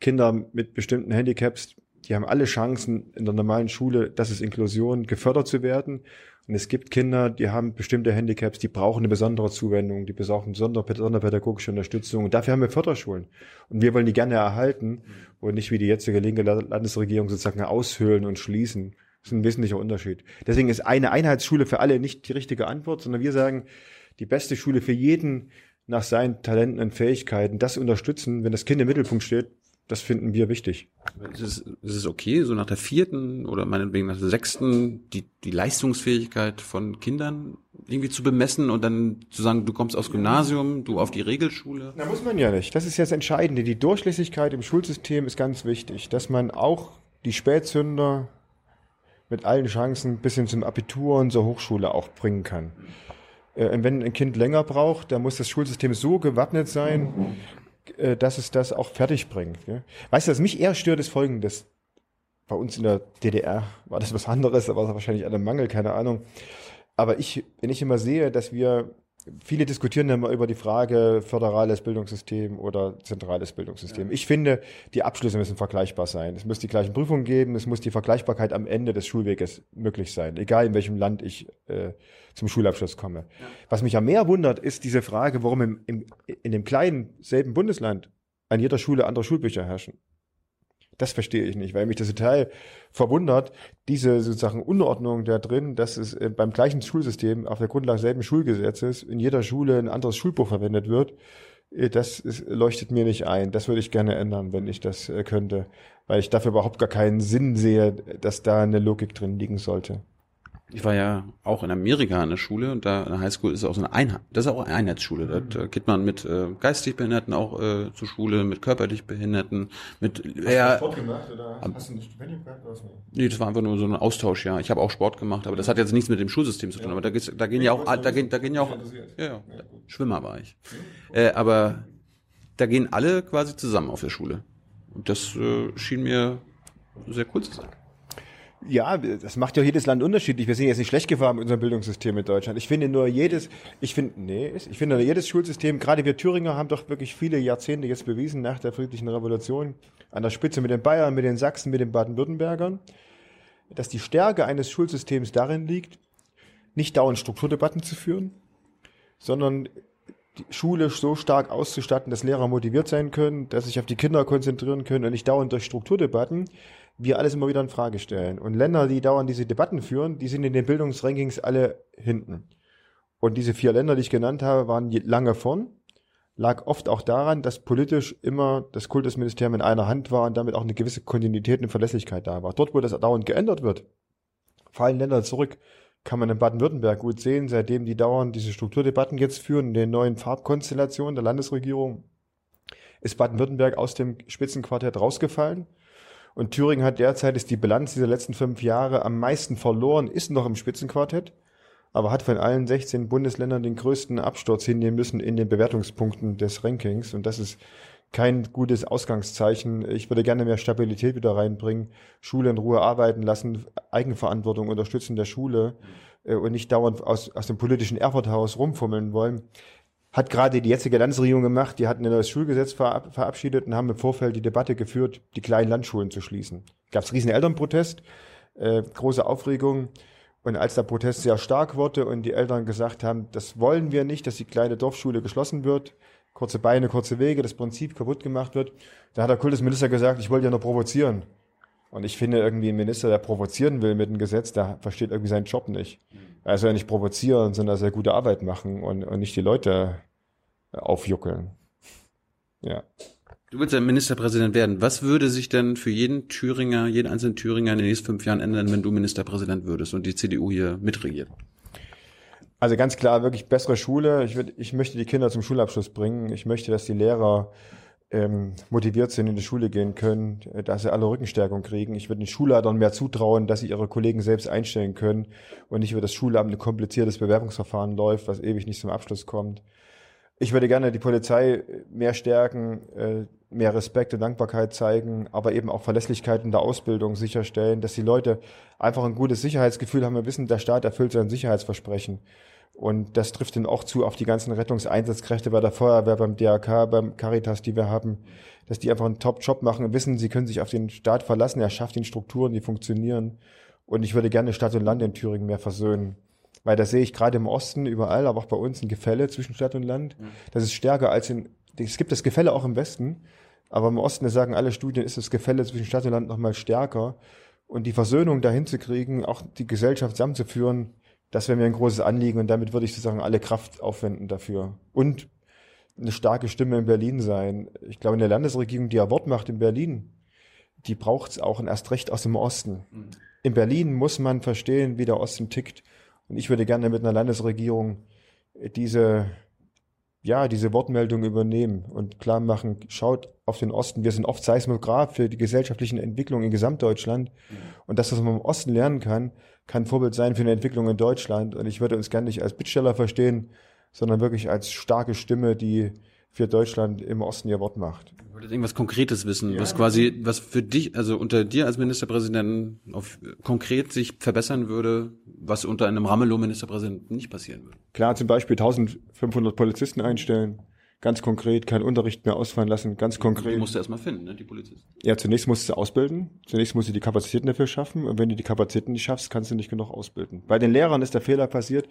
S1: Kinder mit bestimmten Handicaps, die haben alle Chancen in der normalen Schule, das ist Inklusion, gefördert zu werden. Und es gibt Kinder, die haben bestimmte Handicaps, die brauchen eine besondere Zuwendung, die brauchen sonderpädagogische Unterstützung. Und dafür haben wir Förderschulen. Und wir wollen die gerne erhalten und nicht wie die jetzige linke Landesregierung sozusagen aushöhlen und schließen. Das ist ein wesentlicher Unterschied. Deswegen ist eine Einheitsschule für alle nicht die richtige Antwort, sondern wir sagen, die beste Schule für jeden nach seinen Talenten und Fähigkeiten, das unterstützen, wenn das Kind im Mittelpunkt steht, das finden wir wichtig.
S2: Ist es, ist es okay, so nach der vierten oder meinetwegen nach der sechsten die, die Leistungsfähigkeit von Kindern irgendwie zu bemessen und dann zu sagen, du kommst aus Gymnasium, du auf die Regelschule?
S1: Na, muss man ja nicht. Das ist jetzt Entscheidende. Die Durchlässigkeit im Schulsystem ist ganz wichtig, dass man auch die Spätzünder mit allen Chancen bis hin zum Abitur und zur Hochschule auch bringen kann. Äh, wenn ein Kind länger braucht, dann muss das Schulsystem so gewappnet sein, äh, dass es das auch fertig bringt. Ja? Weißt du, was mich eher stört, ist folgendes. Bei uns in der DDR war das was anderes, da war es wahrscheinlich an einem Mangel, keine Ahnung. Aber ich, wenn ich immer sehe, dass wir viele diskutieren immer über die Frage föderales Bildungssystem oder zentrales Bildungssystem. Ja. Ich finde, die Abschlüsse müssen vergleichbar sein. Es muss die gleichen Prüfungen geben, es muss die Vergleichbarkeit am Ende des Schulweges möglich sein, egal in welchem Land ich äh, zum Schulabschluss komme. Ja. Was mich ja mehr wundert, ist diese Frage, warum im, im, in dem kleinen selben Bundesland an jeder Schule andere Schulbücher herrschen. Das verstehe ich nicht, weil mich das total verwundert, diese sozusagen Unordnung da drin, dass es äh, beim gleichen Schulsystem auf der Grundlage selben Schulgesetzes in jeder Schule ein anderes Schulbuch verwendet wird. Äh, das ist, leuchtet mir nicht ein. Das würde ich gerne ändern, wenn ich das äh, könnte, weil ich dafür überhaupt gar keinen Sinn sehe, dass da eine Logik drin liegen sollte.
S2: Ich war ja auch in Amerika an der Schule und da in der Highschool ist auch so eine Einheit, das ist auch eine Einheitsschule. Mhm. Da geht man mit äh, geistig Behinderten auch äh, zur Schule, mit körperlich Behinderten, mit
S1: Hast ja, du Sport gemacht oder ab, hast du ein Stipendium gehabt oder
S2: Nee, das war einfach nur so ein Austausch, ja. Ich habe auch Sport gemacht, aber das hat jetzt nichts mit dem Schulsystem zu tun. Ja. Aber da, geht's, da gehen ja auch, da gehen, da gehen ja auch, ja, ja, ja Schwimmer war ich. Äh, aber da gehen alle quasi zusammen auf der Schule. Und das äh, schien mir sehr cool zu sein.
S1: Ja, das macht ja jedes Land unterschiedlich. Wir sind jetzt nicht schlecht gefahren mit unserem Bildungssystem in Deutschland. Ich finde nur jedes, ich finde, nee, ich finde jedes Schulsystem, gerade wir Thüringer haben doch wirklich viele Jahrzehnte jetzt bewiesen nach der friedlichen Revolution, an der Spitze mit den Bayern, mit den Sachsen, mit den Baden-Württembergern, dass die Stärke eines Schulsystems darin liegt, nicht dauernd Strukturdebatten zu führen, sondern die Schule so stark auszustatten, dass Lehrer motiviert sein können, dass sich auf die Kinder konzentrieren können und nicht dauernd durch Strukturdebatten wir alles immer wieder in Frage stellen. Und Länder, die dauernd diese Debatten führen, die sind in den Bildungsrankings alle hinten. Und diese vier Länder, die ich genannt habe, waren lange vorn. Lag oft auch daran, dass politisch immer das Kultusministerium in einer Hand war und damit auch eine gewisse Kontinuität und Verlässlichkeit da war. Dort, wo das dauernd geändert wird, fallen Länder zurück. Kann man in Baden-Württemberg gut sehen, seitdem die dauernd diese Strukturdebatten jetzt führen, in den neuen Farbkonstellationen der Landesregierung, ist Baden-Württemberg aus dem Spitzenquartett rausgefallen und Thüringen hat derzeit, ist die Bilanz dieser letzten fünf Jahre am meisten verloren, ist noch im Spitzenquartett, aber hat von allen 16 Bundesländern den größten Absturz hinnehmen müssen in den Bewertungspunkten des Rankings. Und das ist kein gutes Ausgangszeichen. Ich würde gerne mehr Stabilität wieder reinbringen, Schule in Ruhe arbeiten lassen, Eigenverantwortung unterstützen der Schule äh, und nicht dauernd aus, aus dem politischen Erfurthaus rumfummeln wollen hat gerade die jetzige Landesregierung gemacht. Die hatten ein neues Schulgesetz verabschiedet und haben im Vorfeld die Debatte geführt, die kleinen Landschulen zu schließen. Gab es riesen Elternprotest, äh, große Aufregung. Und als der Protest sehr stark wurde und die Eltern gesagt haben, das wollen wir nicht, dass die kleine Dorfschule geschlossen wird, kurze Beine, kurze Wege, das Prinzip kaputt gemacht wird, da hat der Kultusminister gesagt, ich wollte ja nur provozieren. Und ich finde irgendwie ein Minister, der provozieren will mit dem Gesetz, der versteht irgendwie seinen Job nicht. Er soll ja nicht provozieren, sondern er soll gute Arbeit machen und, und nicht die Leute aufjuckeln. Ja.
S2: Du willst ja Ministerpräsident werden. Was würde sich denn für jeden Thüringer, jeden einzelnen Thüringer in den nächsten fünf Jahren ändern, wenn du Ministerpräsident würdest und die CDU hier mitregiert?
S1: Also ganz klar, wirklich bessere Schule. Ich, würd, ich möchte die Kinder zum Schulabschluss bringen. Ich möchte, dass die Lehrer ähm, motiviert sind, in die Schule gehen können, dass sie alle Rückenstärkung kriegen. Ich würde den Schulleitern mehr zutrauen, dass sie ihre Kollegen selbst einstellen können und nicht über das Schulamt ein kompliziertes Bewerbungsverfahren läuft, was ewig nicht zum Abschluss kommt. Ich würde gerne die Polizei mehr stärken, äh, mehr Respekt und Dankbarkeit zeigen, aber eben auch Verlässlichkeit in der Ausbildung sicherstellen, dass die Leute einfach ein gutes Sicherheitsgefühl haben. Wir wissen, der Staat erfüllt sein Sicherheitsversprechen. Und das trifft dann auch zu auf die ganzen Rettungseinsatzkräfte bei der Feuerwehr, beim DRK, beim Caritas, die wir haben, dass die einfach einen Top-Job machen und wissen, sie können sich auf den Staat verlassen. Er schafft den Strukturen, die funktionieren. Und ich würde gerne Stadt und Land in Thüringen mehr versöhnen. Weil da sehe ich gerade im Osten überall, aber auch bei uns ein Gefälle zwischen Stadt und Land. Das ist stärker als in, es gibt das Gefälle auch im Westen, aber im Osten, das sagen alle Studien, ist das Gefälle zwischen Stadt und Land nochmal stärker. Und die Versöhnung dahin zu kriegen, auch die Gesellschaft zusammenzuführen, das wäre mir ein großes Anliegen und damit würde ich sozusagen alle Kraft aufwenden dafür. Und eine starke Stimme in Berlin sein. Ich glaube, in der Landesregierung, die ja Wort macht in Berlin, die braucht es auch und erst recht aus dem Osten. Mhm. In Berlin muss man verstehen, wie der Osten tickt. Und ich würde gerne mit einer Landesregierung diese, ja, diese Wortmeldung übernehmen und klar machen, schaut auf den Osten. Wir sind oft Seismograph für die gesellschaftlichen Entwicklungen in Gesamtdeutschland. Und das, was man im Osten lernen kann, kann Vorbild sein für eine Entwicklung in Deutschland. Und ich würde uns gerne nicht als Bittsteller verstehen, sondern wirklich als starke Stimme, die für Deutschland im Osten ihr Wort macht.
S2: Ich wollte irgendwas Konkretes wissen, ja. was quasi, was für dich, also unter dir als Ministerpräsidenten auf, konkret sich verbessern würde, was unter einem Ramelow-Ministerpräsidenten nicht passieren würde.
S1: Klar, zum Beispiel 1500 Polizisten einstellen, ganz konkret keinen Unterricht mehr ausfallen lassen, ganz konkret.
S2: Die musst du erstmal finden, ne, die Polizisten.
S1: Ja, zunächst musst du ausbilden, zunächst musst du die Kapazitäten dafür schaffen und wenn du die Kapazitäten nicht schaffst, kannst du nicht genug ausbilden. Bei den Lehrern ist der Fehler passiert,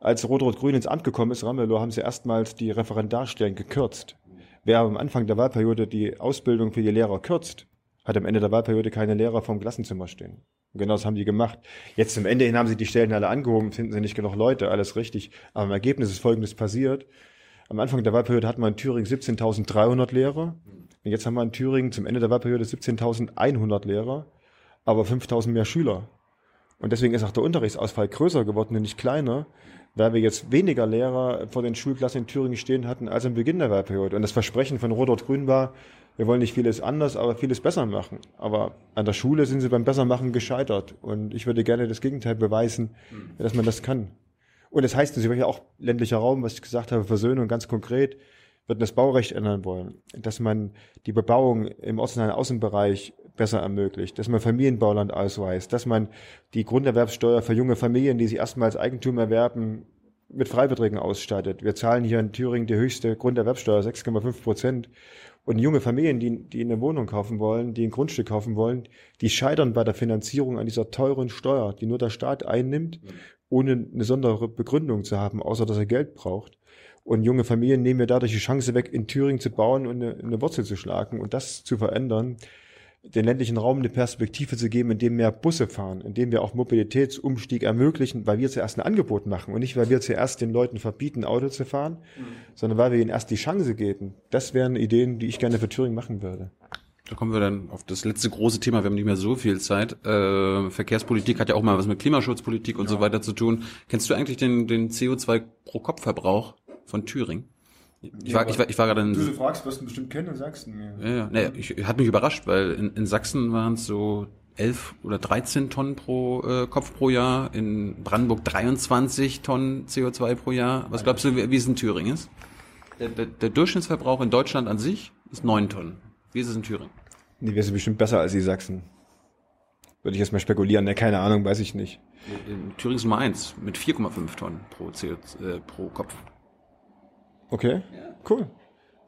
S1: als Rot-Rot-Grün ins Amt gekommen ist, Ramelow, haben sie erstmals die Referendarstellen gekürzt. Wer am Anfang der Wahlperiode die Ausbildung für die Lehrer kürzt, hat am Ende der Wahlperiode keine Lehrer vom Klassenzimmer stehen. Und genau das haben die gemacht. Jetzt zum Ende hin haben sie die Stellen alle angehoben, finden sie nicht genug Leute, alles richtig. Aber im Ergebnis ist Folgendes passiert. Am Anfang der Wahlperiode hatten wir in Thüringen 17.300 Lehrer. Und jetzt haben wir in Thüringen zum Ende der Wahlperiode 17.100 Lehrer, aber 5.000 mehr Schüler. Und deswegen ist auch der Unterrichtsausfall größer geworden und nicht kleiner, weil wir jetzt weniger Lehrer vor den Schulklassen in Thüringen stehen hatten als am Beginn der Wahlperiode. Und das Versprechen von Rot-Rot-Grün war, wir wollen nicht vieles anders, aber vieles besser machen. Aber an der Schule sind sie beim Bessermachen gescheitert. Und ich würde gerne das Gegenteil beweisen, dass man das kann. Und das heißt natürlich auch ländlicher Raum, was ich gesagt habe, Versöhnung ganz konkret, wird das Baurecht ändern wollen, dass man die Bebauung im ortsnahen Außenbereich besser ermöglicht, dass man Familienbauland ausweist, dass man die Grunderwerbssteuer für junge Familien, die sich erstmals Eigentum erwerben, mit Freibeträgen ausstattet. Wir zahlen hier in Thüringen die höchste Grunderwerbssteuer, 6,5 Prozent. Und junge Familien, die, die eine Wohnung kaufen wollen, die ein Grundstück kaufen wollen, die scheitern bei der Finanzierung an dieser teuren Steuer, die nur der Staat einnimmt ohne eine sondere Begründung zu haben, außer dass er Geld braucht. Und junge Familien nehmen mir dadurch die Chance weg, in Thüringen zu bauen und eine, eine Wurzel zu schlagen und das zu verändern, den ländlichen Raum eine Perspektive zu geben, indem mehr Busse fahren, indem wir auch Mobilitätsumstieg ermöglichen, weil wir zuerst ein Angebot machen und nicht, weil wir zuerst den Leuten verbieten, Auto zu fahren, mhm. sondern weil wir ihnen erst die Chance geben. Das wären Ideen, die ich gerne für Thüringen machen würde.
S2: Da kommen wir dann auf das letzte große Thema. Wir haben nicht mehr so viel Zeit. Äh, Verkehrspolitik hat ja auch mal was mit Klimaschutzpolitik und ja. so weiter zu tun. Kennst du eigentlich den, den CO2 pro Kopf Verbrauch von Thüringen?
S1: Ich war, ich war, ich war gerade in. Du fragst, wirst du bestimmt kennen in Sachsen.
S2: Ja, ja. Naja, ich, hat mich überrascht, weil in, in Sachsen waren es so 11 oder 13 Tonnen pro äh, Kopf pro Jahr, in Brandenburg 23 Tonnen CO2 pro Jahr. Was glaubst du, wie, wie es in Thüringen ist? Der, der, der Durchschnittsverbrauch in Deutschland an sich ist 9 Tonnen. Wie ist es in Thüringen?
S1: Nee, wir sind bestimmt besser als die Sachsen. Würde ich jetzt mal spekulieren. Ne, keine Ahnung, weiß ich nicht.
S2: In Thüringen ist Nummer 1 mit 4,5 Tonnen pro, CO, äh, pro Kopf.
S1: Okay, ja. cool.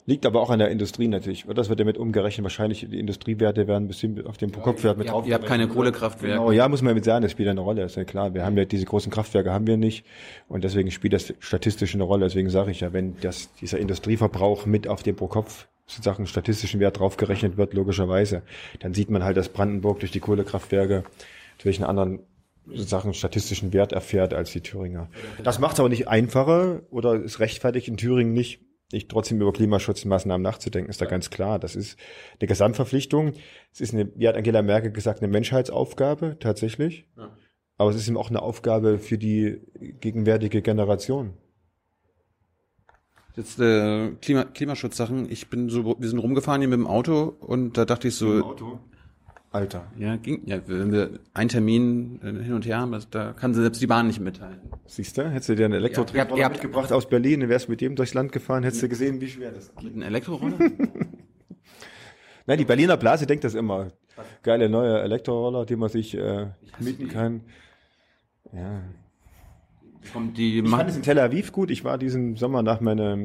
S1: Liegt aber auch an der Industrie natürlich. Das wird damit umgerechnet. Wahrscheinlich die Industriewerte werden ein bisschen auf den Pro-Kopf-Wert mit drauf.
S2: ihr habt keine Kohlekraftwerke.
S1: Genau, ja, muss man mit sagen, das spielt eine Rolle, ist ja klar. Wir haben ja diese großen Kraftwerke haben wir nicht und deswegen spielt das statistisch eine Rolle. Deswegen sage ich ja, wenn das, dieser Industrieverbrauch mit auf den pro Kopf sozusagen statistischen Wert draufgerechnet wird, logischerweise, dann sieht man halt, dass Brandenburg durch die Kohlekraftwerke natürlich einen anderen sozusagen statistischen Wert erfährt als die Thüringer. Das macht es aber nicht einfacher oder es rechtfertigt in Thüringen nicht, nicht trotzdem über Klimaschutzmaßnahmen nachzudenken, ist da ganz klar. Das ist eine Gesamtverpflichtung. Es ist eine, wie hat Angela Merkel gesagt, eine Menschheitsaufgabe tatsächlich.
S2: Ja.
S1: Aber es ist eben auch eine Aufgabe für die gegenwärtige Generation.
S2: Jetzt äh, Klima, Klimaschutzsachen. Ich bin so, wir sind rumgefahren hier mit dem Auto und da dachte ich so,
S1: Auto. Alter.
S2: ja, ging, ja, wenn wir einen Termin äh, hin und her haben, das, da kann selbst die Bahn nicht mithalten.
S1: Siehst du, hättest du dir einen Elektrotroller
S2: Ja, ihr habt-
S1: mitgebracht aus Berlin und wärst mit dem durchs Land gefahren, hättest du gesehen, wie schwer das ist.
S2: Mit einem Elektroroller?
S1: Nein, die Berliner Blase denkt das immer. Geile neue Elektroroller, die man sich äh, mieten kann. Ja.
S2: Kommt die
S1: Ich fand es in Tel Aviv gut. Ich war diesen Sommer nach meiner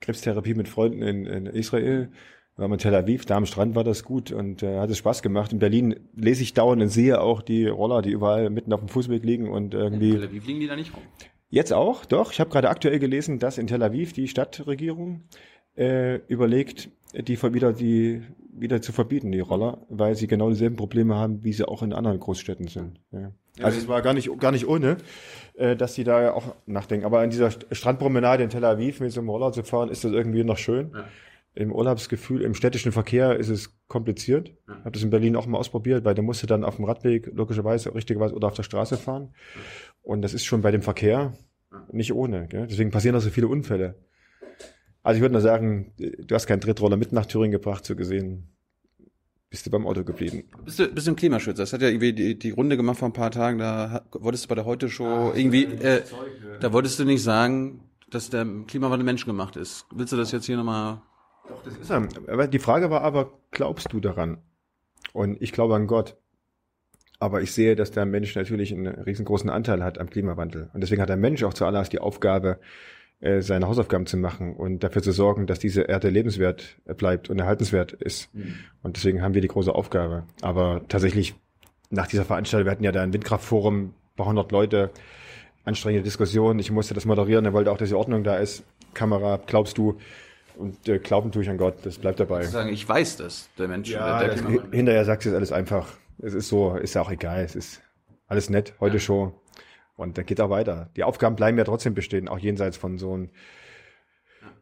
S1: Krebstherapie mit Freunden in, in Israel. War in Tel Aviv, da am Strand war das gut und äh, hat es Spaß gemacht. In Berlin lese ich dauernd und sehe auch die Roller, die überall mitten auf dem Fußweg liegen und
S2: in
S1: irgendwie.
S2: Tel Aviv liegen die da nicht rum.
S1: Jetzt auch, doch. Ich habe gerade aktuell gelesen, dass in Tel Aviv die Stadtregierung äh, überlegt, die wieder die wieder zu verbieten, die Roller, weil sie genau dieselben Probleme haben, wie sie auch in anderen Großstädten sind. Ja. Also es war gar nicht gar nicht ohne, äh, dass sie da ja auch nachdenken. Aber an dieser St- Strandpromenade in Tel Aviv mit so einem Roller zu fahren, ist das irgendwie noch schön.
S2: Ja.
S1: Im Urlaubsgefühl, im städtischen Verkehr ist es kompliziert. Ich habe das in Berlin auch mal ausprobiert, weil da musst du dann auf dem Radweg logischerweise, richtigerweise oder auf der Straße fahren. Und das ist schon bei dem Verkehr nicht ohne. Gell? Deswegen passieren auch so viele Unfälle. Also ich würde nur sagen, du hast keinen Trittroller mit nach Thüringen gebracht, so gesehen bist du beim Auto geblieben.
S2: Bist du, bist du ein Klimaschützer? Das hat ja irgendwie die, die Runde gemacht vor ein paar Tagen, da wolltest du bei der Heute-Show irgendwie, äh, da wolltest du nicht sagen, dass der Klimawandel menschengemacht ist. Willst du das jetzt hier nochmal
S1: Doch, das ist er. Aber die Frage war aber, glaubst du daran? Und ich glaube an Gott. Aber ich sehe, dass der Mensch natürlich einen riesengroßen Anteil hat am Klimawandel. Und deswegen hat der Mensch auch zuallererst die Aufgabe, äh, seine Hausaufgaben zu machen und dafür zu sorgen, dass diese Erde lebenswert bleibt und erhaltenswert ist. Und deswegen haben wir die große Aufgabe. Aber tatsächlich, nach dieser Veranstaltung, wir hatten ja da ein Windkraftforum, ein paar hundert Leute, anstrengende Diskussion. Ich musste das moderieren, er wollte auch, dass die Ordnung da ist. Kamera, glaubst du? Und äh, glauben tue ich an Gott, das bleibt dabei.
S2: sagen, ich weiß das, der Mensch,
S1: Ja,
S2: der, der
S1: das, hinterher sagst du es alles einfach. Es ist so, ist ja auch egal. Es ist alles nett, heute schon. Und dann geht auch weiter. Die Aufgaben bleiben ja trotzdem bestehen, auch jenseits von so einem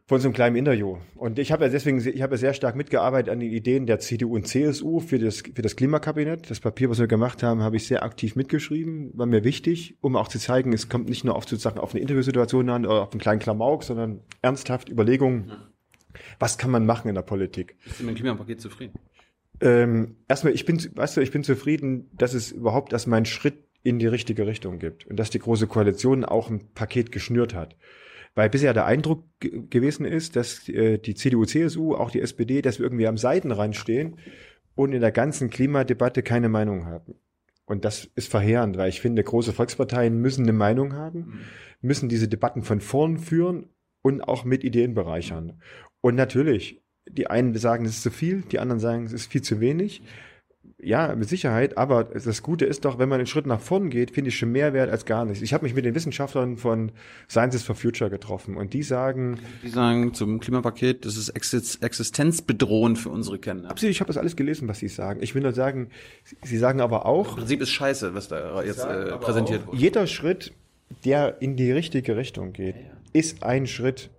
S1: von so einem kleinen Interview. Und ich habe ja deswegen, ich habe ja sehr stark mitgearbeitet an den Ideen der CDU und CSU für das, für das Klimakabinett. Das Papier, was wir gemacht haben, habe ich sehr aktiv mitgeschrieben, war mir wichtig, um auch zu zeigen, es kommt nicht nur auf sozusagen auf eine Interviewsituation an oder auf einen kleinen Klamauk, sondern ernsthaft Überlegungen, was kann man machen in der Politik.
S2: Bist du mit dem Klimapaket zufrieden?
S1: Ähm, erstmal, ich bin, weißt du, ich bin zufrieden, dass es überhaupt erstmal einen Schritt in die richtige Richtung gibt und dass die große Koalition auch ein Paket geschnürt hat. Weil bisher der Eindruck ge- gewesen ist, dass äh, die CDU, CSU, auch die SPD, dass wir irgendwie am Seitenrand stehen und in der ganzen Klimadebatte keine Meinung haben. Und das ist verheerend, weil ich finde, große Volksparteien müssen eine Meinung haben, müssen diese Debatten von vorn führen und auch mit Ideen bereichern. Und natürlich, die einen sagen, es ist zu viel, die anderen sagen, es ist viel zu wenig. Ja, mit Sicherheit, aber das Gute ist doch, wenn man einen Schritt nach vorn geht, finde ich schon mehr wert als gar nichts. Ich habe mich mit den Wissenschaftlern von Sciences for Future getroffen und die sagen,
S2: Die sagen zum Klimapaket, das ist exist existenzbedrohend für unsere Kinder.
S1: absolut, ich habe das alles gelesen, was sie sagen. Ich will nur sagen, sie- sagen aber auch,
S2: Im Prinzip ist scheiße, was da jetzt äh, präsentiert wurde.
S1: jeder Schritt, der in die richtige Richtung geht, ist ein Schritt.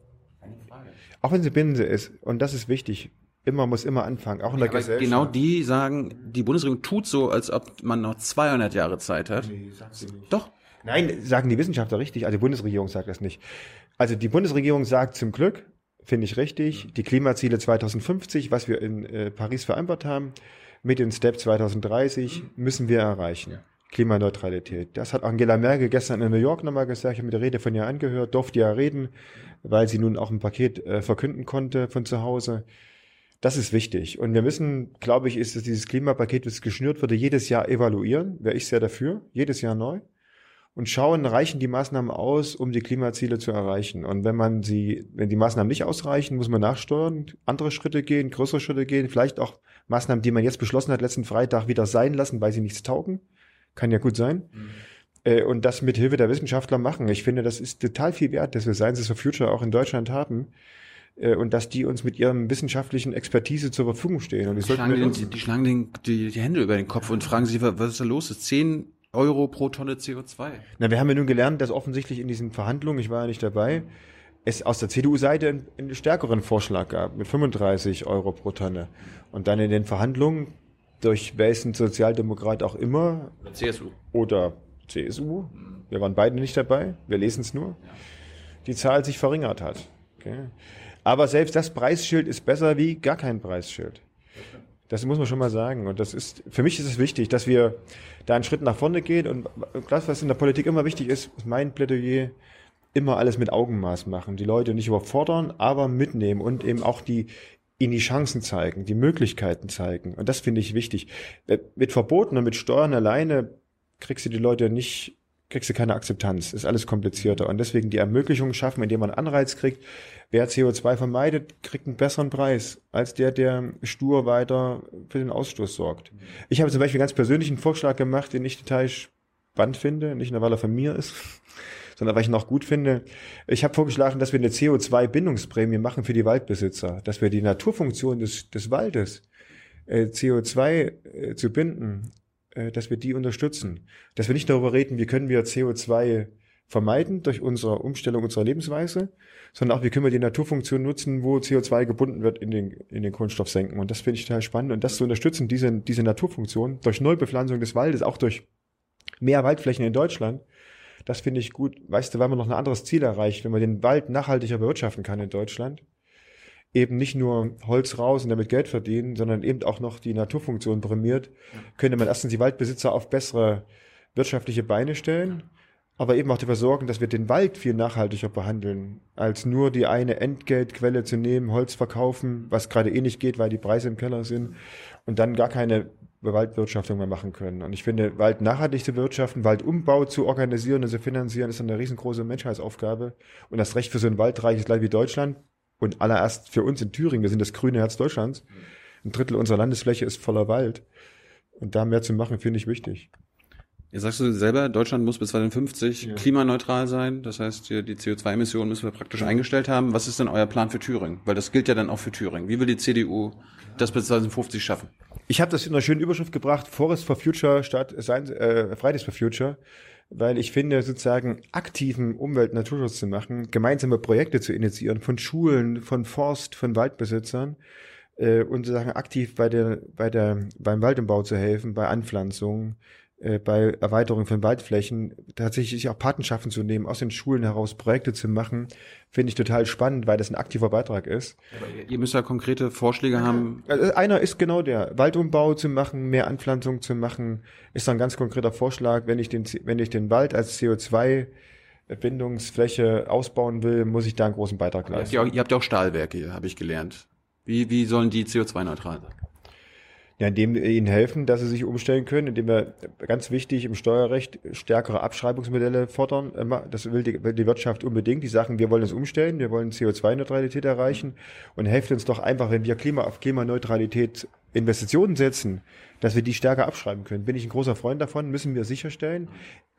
S1: Auch wenn sie Binse ist. Und das ist wichtig. Immer muss immer anfangen, auch in der
S2: Aber
S1: Gesellschaft.
S2: genau die sagen, die Bundesregierung tut so, als ob man noch 200 Jahre Zeit hat. Doch.
S1: Nein, sagen die Wissenschaftler richtig. Also die Bundesregierung sagt das nicht. Also die Bundesregierung sagt zum Glück, finde ich richtig, die Klimaziele 2050, was wir in äh, Paris vereinbart haben, mit den Step 2030 müssen wir erreichen. Klimaneutralität. Das hat Angela Merkel gestern in New York nochmal gesagt. Ich habe mir die Rede von ihr angehört, durfte ja reden, weil sie nun auch ein Paket äh, verkünden konnte von zu Hause. Das ist wichtig. Und wir müssen, glaube ich, ist, dass dieses Klimapaket, das geschnürt wurde, jedes Jahr evaluieren. Wäre ich sehr dafür. Jedes Jahr neu und schauen, reichen die Maßnahmen aus, um die Klimaziele zu erreichen. Und wenn man sie, wenn die Maßnahmen nicht ausreichen, muss man nachsteuern, andere Schritte gehen, größere Schritte gehen, vielleicht auch Maßnahmen, die man jetzt beschlossen hat, letzten Freitag wieder sein lassen, weil sie nichts taugen. Kann ja gut sein. Mhm. Äh, und das mit Hilfe der Wissenschaftler machen. Ich finde, das ist total viel wert, dass wir Sciences for Future auch in Deutschland haben und dass die uns mit ihrem wissenschaftlichen Expertise zur Verfügung stehen. Und
S2: die, schlagen die, die, schlagen den, die, die Hände über den Kopf und fragen sich, was ist da los? ist zehn Euro pro Tonne CO2.
S1: Na, wir haben ja nun gelernt, dass offensichtlich in diesen Verhandlungen, ich war ja nicht dabei, es aus der CDU-Seite einen, einen stärkeren Vorschlag gab mit 35 Euro pro Tonne. Und dann in den Verhandlungen durch welchen Sozialdemokrat auch immer.
S2: Oder CSU.
S1: Oder CSU. Wir waren beide nicht dabei. Wir lesen es nur. Die Zahl sich verringert hat. Okay. Aber selbst das Preisschild ist besser wie gar kein Preisschild. Das muss man schon mal sagen. Und das ist, für mich ist es wichtig, dass wir da einen Schritt nach vorne gehen. Und das, was in der Politik immer wichtig ist, ist mein Plädoyer, immer alles mit Augenmaß machen. Die Leute nicht überfordern, aber mitnehmen und eben auch die, ihnen die Chancen zeigen, die Möglichkeiten zeigen. Und das finde ich wichtig. Mit Verboten und mit Steuern alleine kriegst du die Leute nicht, kriegst du keine Akzeptanz. Ist alles komplizierter. Und deswegen die Ermöglichung schaffen, indem man Anreiz kriegt, Wer CO2 vermeidet, kriegt einen besseren Preis als der, der stur weiter für den Ausstoß sorgt. Ich habe zum Beispiel ganz persönlich einen Vorschlag gemacht, den ich total spannend finde, nicht nur weil er von mir ist, sondern weil ich ihn auch gut finde. Ich habe vorgeschlagen, dass wir eine CO2-Bindungsprämie machen für die Waldbesitzer, dass wir die Naturfunktion des, des Waldes, äh, CO2 äh, zu binden, dass wir die unterstützen. Dass wir nicht darüber reden, wie können wir CO2 vermeiden durch unsere Umstellung unserer Lebensweise, sondern auch, wie können wir die Naturfunktion nutzen, wo CO2 gebunden wird in den, in den Kohlenstoffsenken. Und das finde ich total spannend. Und das zu unterstützen, diese, diese Naturfunktion, durch Neubepflanzung des Waldes, auch durch mehr Waldflächen in Deutschland, das finde ich gut. Weißt du, weil man noch ein anderes Ziel erreicht, wenn man den Wald nachhaltiger bewirtschaften kann in Deutschland, eben nicht nur Holz raus und damit Geld verdienen, sondern eben auch noch die Naturfunktion prämiert, könnte man erstens die Waldbesitzer auf bessere wirtschaftliche Beine stellen aber eben auch dafür sorgen, dass wir den Wald viel nachhaltiger behandeln, als nur die eine Entgeltquelle zu nehmen, Holz verkaufen, was gerade eh nicht geht, weil die Preise im Keller sind und dann gar keine Waldwirtschaftung mehr machen können. Und ich finde, Wald nachhaltig zu wirtschaften, Waldumbau zu organisieren und zu finanzieren, ist eine riesengroße Menschheitsaufgabe. Und das Recht für so ein waldreiches Land wie Deutschland und allererst für uns in Thüringen, wir sind das grüne Herz Deutschlands. Ein Drittel unserer Landesfläche ist voller Wald. Und da mehr zu machen, finde ich wichtig.
S2: Jetzt sagst du selber, Deutschland muss bis 2050 ja. klimaneutral sein. Das heißt, die CO2-Emissionen müssen wir praktisch eingestellt haben. Was ist denn euer Plan für Thüringen? Weil das gilt ja dann auch für Thüringen. Wie will die CDU das bis 2050 schaffen?
S1: Ich habe das in einer schönen Überschrift gebracht, Forest for Future statt äh, Fridays for Future, weil ich finde, sozusagen aktiven Umwelt- und Naturschutz zu machen, gemeinsame Projekte zu initiieren von Schulen, von Forst, von Waldbesitzern äh, und sozusagen aktiv bei der, bei der, beim Waldumbau zu helfen, bei Anpflanzungen, äh, bei Erweiterung von Waldflächen tatsächlich auch Patenschaften zu nehmen, aus den Schulen heraus Projekte zu machen, finde ich total spannend, weil das ein aktiver Beitrag ist.
S2: Aber ihr müsst ja konkrete Vorschläge haben.
S1: Also einer ist genau der, Waldumbau zu machen, mehr Anpflanzung zu machen, ist ein ganz konkreter Vorschlag. Wenn ich den, wenn ich den Wald als CO2 Bindungsfläche ausbauen will, muss ich da einen großen Beitrag leisten.
S2: Ihr, ihr habt ja auch Stahlwerke, habe ich gelernt. Wie, wie sollen die CO2-neutral sein?
S1: Ja, indem wir ihnen helfen, dass sie sich umstellen können, indem wir ganz wichtig im Steuerrecht stärkere Abschreibungsmodelle fordern. Das will die, will die Wirtschaft unbedingt. Die sagen, wir wollen uns umstellen, wir wollen CO2-Neutralität erreichen und helft uns doch einfach, wenn wir Klima auf Klimaneutralität Investitionen setzen, dass wir die stärker abschreiben können. Bin ich ein großer Freund davon, müssen wir sicherstellen.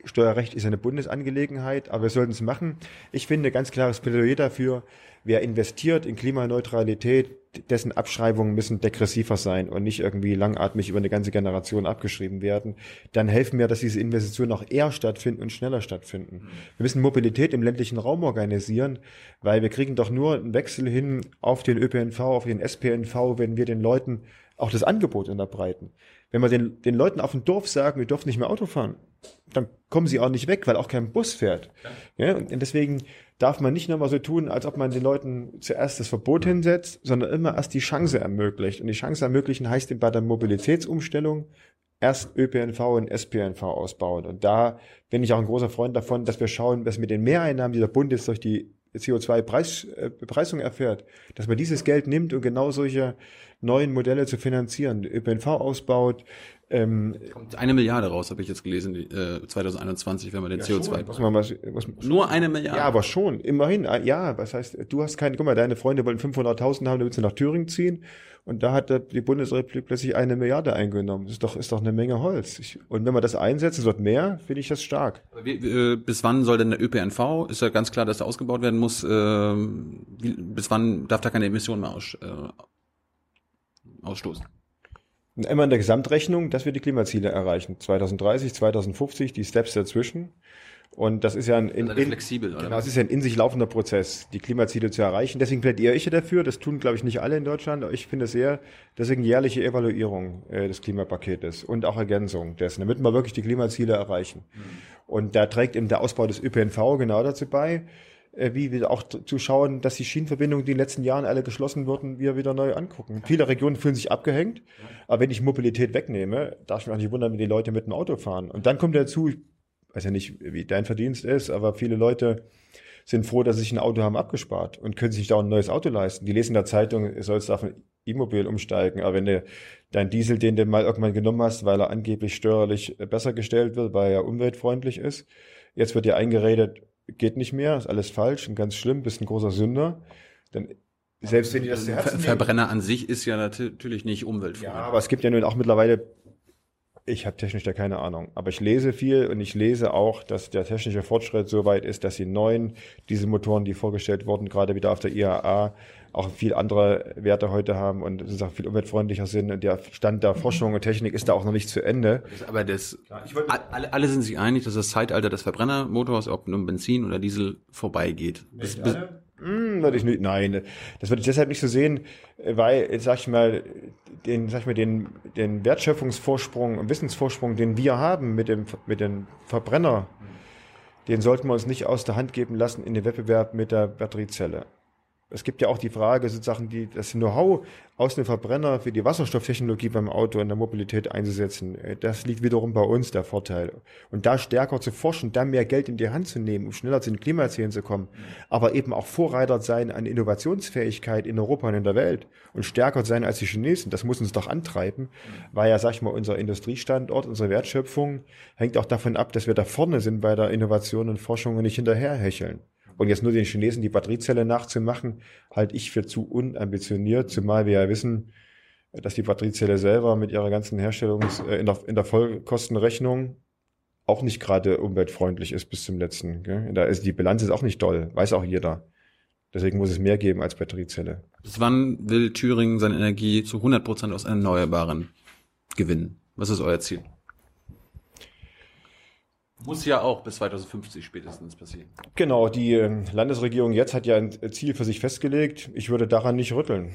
S1: Steuerrecht ist eine Bundesangelegenheit, aber wir sollten es machen. Ich finde ganz klares Plädoyer dafür, wer investiert in Klimaneutralität, dessen Abschreibungen müssen degressiver sein und nicht irgendwie langatmig über eine ganze Generation abgeschrieben werden. Dann helfen wir, dass diese Investitionen auch eher stattfinden und schneller stattfinden. Wir müssen Mobilität im ländlichen Raum organisieren, weil wir kriegen doch nur einen Wechsel hin auf den ÖPNV, auf den SPNV, wenn wir den Leuten auch das Angebot unterbreiten. Wenn wir den, den Leuten auf dem Dorf sagen, wir dürfen nicht mehr Auto fahren, dann kommen sie auch nicht weg, weil auch kein Bus fährt. Ja, und deswegen darf man nicht nochmal so tun, als ob man den Leuten zuerst das Verbot hinsetzt, sondern immer erst die Chance ermöglicht. Und die Chance ermöglichen heißt eben bei der Mobilitätsumstellung erst ÖPNV und SPNV ausbauen. Und da bin ich auch ein großer Freund davon, dass wir schauen, dass mit den Mehreinnahmen, die der Bund jetzt durch die CO2-Bepreisung äh, erfährt, dass man dieses Geld nimmt und genau solche neuen Modelle zu finanzieren, ÖPNV ausbaut,
S2: Ähm, Kommt eine Milliarde raus, habe ich jetzt gelesen, äh, 2021, wenn man den ja, CO2.
S1: Was man, was, was,
S2: Nur eine Milliarde.
S1: Ja, aber schon, immerhin. Ah, ja, was heißt, du hast keine, guck mal, deine Freunde wollen 500.000 haben, damit sie nach Thüringen ziehen. Und da hat die Bundesrepublik plötzlich eine Milliarde eingenommen. Das ist doch, ist doch eine Menge Holz. Ich, und wenn man das einsetzt, es wird mehr, finde ich das stark.
S2: Wie, wie, bis wann soll denn der ÖPNV? Ist ja ganz klar, dass er ausgebaut werden muss. Äh, wie, bis wann darf da keine Emissionen mehr aus, äh, ausstoßen?
S1: immer in der Gesamtrechnung, dass wir die Klimaziele erreichen. 2030, 2050, die Steps dazwischen. Und das ist ja ein, in, in,
S2: flexibel, oder?
S1: Genau, das ist ja ein in sich laufender Prozess, die Klimaziele zu erreichen. Deswegen plädiere ich ja dafür. Das tun, glaube ich, nicht alle in Deutschland. Ich finde es sehr, deswegen jährliche Evaluierung äh, des Klimapaketes und auch Ergänzung dessen, damit wir wirklich die Klimaziele erreichen. Mhm. Und da trägt eben der Ausbau des ÖPNV genau dazu bei. Äh, wie wir auch zu schauen, dass die Schienenverbindungen, die in den letzten Jahren alle geschlossen wurden, wir wieder neu angucken. Viele Regionen fühlen sich abgehängt, aber wenn ich Mobilität wegnehme, darf ich mich auch nicht wundern, wenn die Leute mit dem Auto fahren. Und dann kommt dazu, ich weiß ja nicht, wie dein Verdienst ist, aber viele Leute sind froh, dass sie sich ein Auto haben abgespart und können sich da ein neues Auto leisten. Die lesen in der Zeitung, es soll auf ein E-Mobil umsteigen, aber wenn du dein Diesel, den du mal irgendwann genommen hast, weil er angeblich steuerlich besser gestellt wird, weil er umweltfreundlich ist, jetzt wird dir eingeredet, geht nicht mehr, ist alles falsch und ganz schlimm, bist ein großer Sünder, dann selbst wenn die das
S2: zu Herzen Verbrenner an sich ist ja natürlich nicht umweltfreundlich.
S1: Ja, aber es gibt ja nun auch mittlerweile, ich habe technisch da keine Ahnung, aber ich lese viel und ich lese auch, dass der technische Fortschritt so weit ist, dass die neuen Dieselmotoren, die vorgestellt wurden, gerade wieder auf der IAA, auch viel andere Werte heute haben und es auch viel umweltfreundlicher sind und der Stand der Forschung und Technik ist da auch noch nicht zu Ende.
S2: Aber das, alle, alle sind sich einig, dass das Zeitalter des Verbrennermotors, ob nun Benzin oder Diesel, vorbeigeht. Bis, bis,
S1: hm, würde ich nicht, nein, das würde ich deshalb nicht so sehen, weil, sag ich mal, den, sag ich mal, den, den Wertschöpfungsvorsprung und Wissensvorsprung, den wir haben mit dem, mit dem Verbrenner, den sollten wir uns nicht aus der Hand geben lassen in den Wettbewerb mit der Batteriezelle es gibt ja auch die Frage, sozusagen die, das Know-how aus dem Verbrenner für die Wasserstofftechnologie beim Auto in der Mobilität einzusetzen. Äh, das liegt wiederum bei uns der Vorteil. Und da stärker zu forschen, da mehr Geld in die Hand zu nehmen, um schneller zu den Klimazielen zu kommen, aber eben auch Vorreiter sein an Innovationsfähigkeit in Europa und in der Welt und stärker sein als die Chinesen, das muss uns doch antreiben, weil ja, sag ich mal, unser Industriestandort, unsere Wertschöpfung hängt auch davon ab, dass wir da vorne sind bei der Innovation und Forschung und nicht hinterherhecheln. Und jetzt nur den Chinesen die Batteriezelle nachzumachen, halte ich für zu unambitioniert, zumal wir ja wissen, dass die Batteriezelle selber mit ihrer ganzen Herstellungs-, äh, in, der, in der Vollkostenrechnung auch nicht gerade umweltfreundlich ist bis zum letzten. Gell? Da ist, die Bilanz ist auch nicht doll, weiß auch jeder. Deswegen muss es mehr geben als Batteriezelle.
S2: Bis wann will Thüringen seine Energie zu 100 Prozent aus Erneuerbaren gewinnen? Was ist euer Ziel? Muss ja auch bis 2050 spätestens passieren.
S1: Genau, die ähm, Landesregierung jetzt hat ja ein Ziel für sich festgelegt. Ich würde daran nicht rütteln.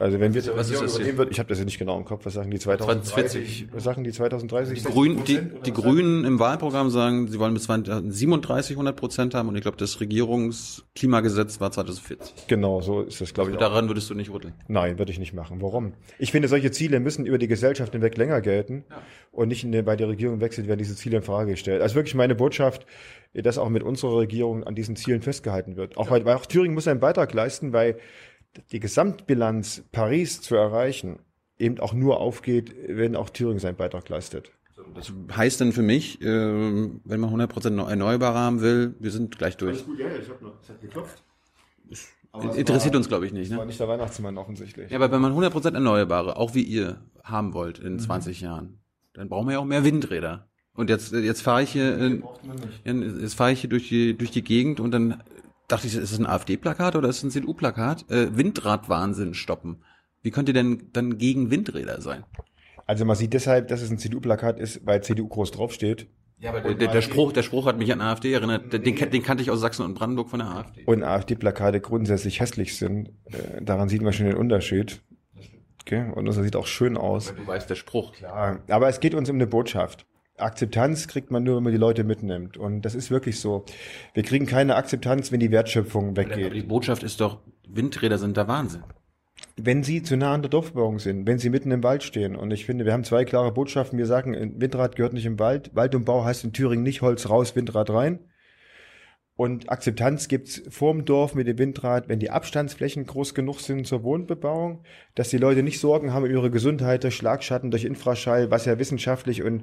S1: Also wenn wir
S2: was Regierung übernehmen
S1: wird, ich habe das ja nicht genau im Kopf, was sagen die 2030? Was sagen die 2030?
S2: Die, Grün, die, die Grünen im Wahlprogramm sagen, sie wollen bis 2037 100 Prozent haben und ich glaube, das Regierungsklimagesetz war 2040.
S1: Genau, so ist das, glaube
S2: ich. Daran würdest du nicht rütteln?
S1: Nein, würde ich nicht machen. Warum? Ich finde, solche Ziele müssen über die Gesellschaft hinweg länger gelten ja. und nicht in, bei der Regierung wechselt, werden diese Ziele in Frage gestellt. Also wirklich meine Botschaft, dass auch mit unserer Regierung an diesen Zielen festgehalten wird. Auch ja. weil, weil auch Thüringen muss einen Beitrag leisten, weil die Gesamtbilanz Paris zu erreichen eben auch nur aufgeht, wenn auch Thüringen seinen Beitrag leistet.
S2: Das heißt dann für mich, äh, wenn man 100% Erneuerbare haben will, wir sind gleich durch. Alles gut, ja, ich habe noch, es hat geklopft. interessiert war, uns, glaube ich, nicht.
S1: Das ne? war nicht der Weihnachtsmann offensichtlich.
S2: Ja, aber wenn man 100% Erneuerbare, auch wie ihr, haben wollt in mhm. 20 Jahren, dann brauchen wir ja auch mehr Windräder. Und jetzt, jetzt fahre ich hier, in, jetzt fahre ich hier durch die, durch die Gegend und dann dachte ich, ist es ein AfD-Plakat oder ist es ein CDU-Plakat? Äh, Windradwahnsinn stoppen. Wie könnt ihr denn dann gegen Windräder sein?
S1: Also man sieht deshalb, dass es ein CDU-Plakat ist, weil CDU groß draufsteht.
S2: Ja, aber der, der, Spruch, der Spruch hat mich an AfD erinnert. Den, den kannte ich aus Sachsen und Brandenburg von der AfD.
S1: Und AfD-Plakate grundsätzlich hässlich sind. Äh, daran sieht man schon den Unterschied. Okay? Und das sieht auch schön aus.
S2: Aber du weißt der Spruch.
S1: Klar. Aber es geht uns um eine Botschaft. Akzeptanz kriegt man nur, wenn man die Leute mitnimmt. Und das ist wirklich so. Wir kriegen keine Akzeptanz, wenn die Wertschöpfung weggeht. Aber
S2: die Botschaft ist doch, Windräder sind der Wahnsinn.
S1: Wenn sie zu nah an der Dorfbebauung sind, wenn sie mitten im Wald stehen. Und ich finde, wir haben zwei klare Botschaften. Wir sagen, Windrad gehört nicht im Wald. Wald und Bau heißt in Thüringen nicht Holz raus, Windrad rein. Und Akzeptanz gibt's vorm Dorf mit dem Windrad, wenn die Abstandsflächen groß genug sind zur Wohnbebauung, dass die Leute nicht Sorgen haben über ihre Gesundheit durch Schlagschatten, durch Infraschall, was ja wissenschaftlich und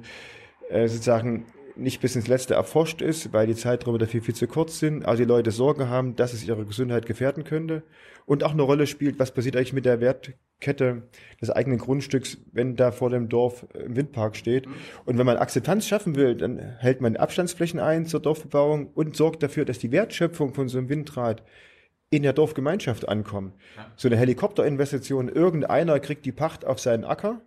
S1: äh, sozusagen nicht bis ins Letzte erforscht ist, weil die Zeiträume dafür viel zu kurz sind, also die Leute Sorge haben, dass es ihre Gesundheit gefährden könnte und auch eine Rolle spielt, was passiert eigentlich mit der Wertkette des eigenen Grundstücks, wenn da vor dem Dorf ein Windpark steht. Und wenn man Akzeptanz schaffen will, dann hält man Abstandsflächen ein zur Dorfbebauung und sorgt dafür, dass die Wertschöpfung von so einem Windrad in der Dorfgemeinschaft ankommt. So eine Helikopterinvestition, irgendeiner kriegt die Pacht auf seinen Acker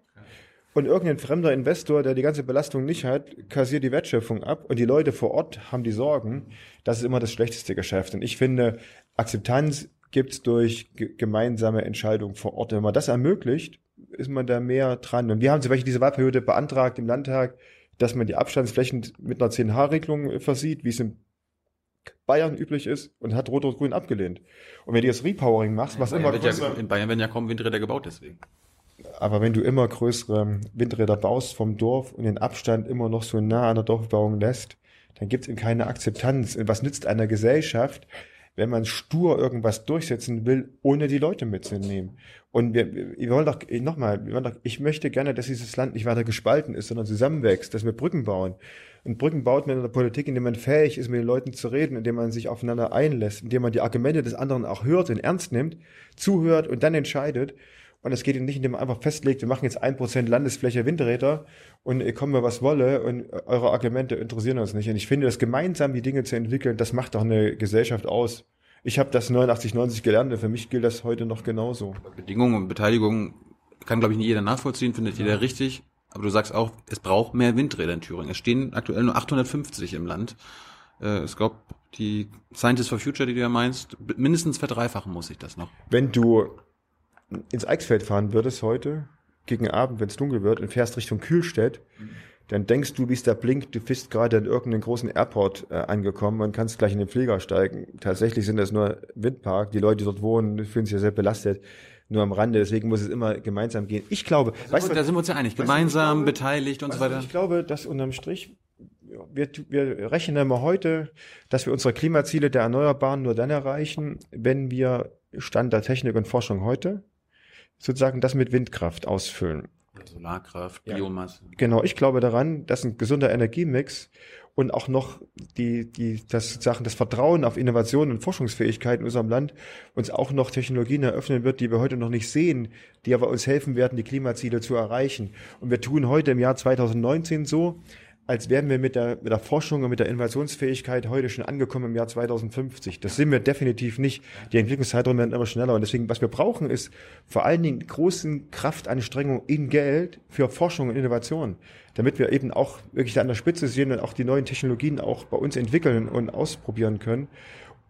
S1: und irgendein fremder Investor, der die ganze Belastung nicht hat, kassiert die Wertschöpfung ab und die Leute vor Ort haben die Sorgen. Das ist immer das schlechteste Geschäft. Und ich finde, Akzeptanz gibt's durch gemeinsame Entscheidungen vor Ort. Wenn man das ermöglicht, ist man da mehr dran. Und wir haben zum Beispiel diese Wahlperiode beantragt im Landtag, dass man die Abstandsflächen mit einer 10H-Regelung versieht, wie es in Bayern üblich ist, und hat Rot und Grün abgelehnt. Und wenn du das Repowering machst, was immer.
S2: Ja, in Bayern werden ja kaum Windräder gebaut, deswegen.
S1: Aber wenn du immer größere Windräder baust vom Dorf und den Abstand immer noch so nah an der Dorfbebauung lässt, dann gibt es eben keine Akzeptanz. Und was nützt einer Gesellschaft, wenn man stur irgendwas durchsetzen will, ohne die Leute mitzunehmen? Und wir, wir wollen doch, nochmal, ich möchte gerne, dass dieses Land nicht weiter gespalten ist, sondern zusammenwächst, dass wir Brücken bauen. Und Brücken baut man in der Politik, indem man fähig ist, mit den Leuten zu reden, indem man sich aufeinander einlässt, indem man die Argumente des anderen auch hört und ernst nimmt, zuhört und dann entscheidet. Und es geht nicht, indem man einfach festlegt, wir machen jetzt ein Prozent Landesfläche Windräder und ihr kommen wir was wolle und eure Argumente interessieren uns nicht. Und ich finde, das gemeinsam die Dinge zu entwickeln, das macht doch eine Gesellschaft aus. Ich habe das 89, 90 gelernt und für mich gilt das heute noch genauso.
S2: Bedingungen und Beteiligung kann, glaube ich, nicht jeder nachvollziehen, findet jeder ja. richtig. Aber du sagst auch, es braucht mehr Windräder in Thüringen. Es stehen aktuell nur 850 im Land. Äh, ich glaube, die Scientists for Future, die du ja meinst, mindestens verdreifachen muss ich das noch.
S1: Wenn du ins Eichsfeld fahren würdest heute, gegen Abend, wenn es dunkel wird, und fährst Richtung Kühlstedt, mhm. dann denkst du, wie es da blinkt, du bist gerade in irgendeinem großen Airport äh, angekommen und kannst gleich in den Flieger steigen. Tatsächlich sind das nur Windpark. Die Leute, die dort wohnen, fühlen sich ja sehr belastet. Nur am Rande, deswegen muss es immer gemeinsam gehen. Ich glaube,
S2: da weißt du, da sind wir uns ja einig, gemeinsam, glaube, beteiligt und so weiter.
S1: Ich glaube, dass unterm Strich wir, wir rechnen immer heute, dass wir unsere Klimaziele der Erneuerbaren nur dann erreichen, wenn wir Stand der Technik und Forschung heute sozusagen das mit Windkraft ausfüllen.
S2: Solarkraft, Biomasse.
S1: Ja, genau, ich glaube daran, dass ein gesunder Energiemix und auch noch die, die, das sozusagen das Vertrauen auf Innovation und Forschungsfähigkeit in unserem Land uns auch noch Technologien eröffnen wird, die wir heute noch nicht sehen, die aber uns helfen werden, die Klimaziele zu erreichen. Und wir tun heute im Jahr 2019 so, als wären wir mit der, mit der Forschung und mit der Innovationsfähigkeit heute schon angekommen im Jahr 2050. Das sind wir definitiv nicht. Die Entwicklungszeiträume werden immer schneller. Und deswegen, was wir brauchen, ist vor allen Dingen großen Kraftanstrengungen in Geld für Forschung und Innovation, damit wir eben auch wirklich an der Spitze sind und auch die neuen Technologien auch bei uns entwickeln und ausprobieren können.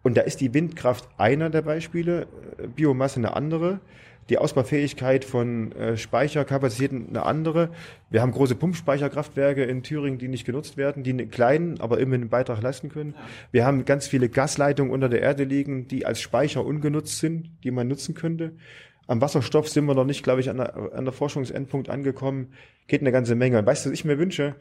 S1: Und da ist die Windkraft einer der Beispiele, Biomasse eine andere die Ausbaufähigkeit von äh, Speicherkapazitäten eine andere. Wir haben große Pumpspeicherkraftwerke in Thüringen, die nicht genutzt werden, die einen kleinen, aber immerhin einen Beitrag leisten können. Wir haben ganz viele Gasleitungen unter der Erde liegen, die als Speicher ungenutzt sind, die man nutzen könnte. Am Wasserstoff sind wir noch nicht, glaube ich, an der, an der Forschungsendpunkt angekommen. Geht eine ganze Menge. Und weißt du, was ich mir wünsche?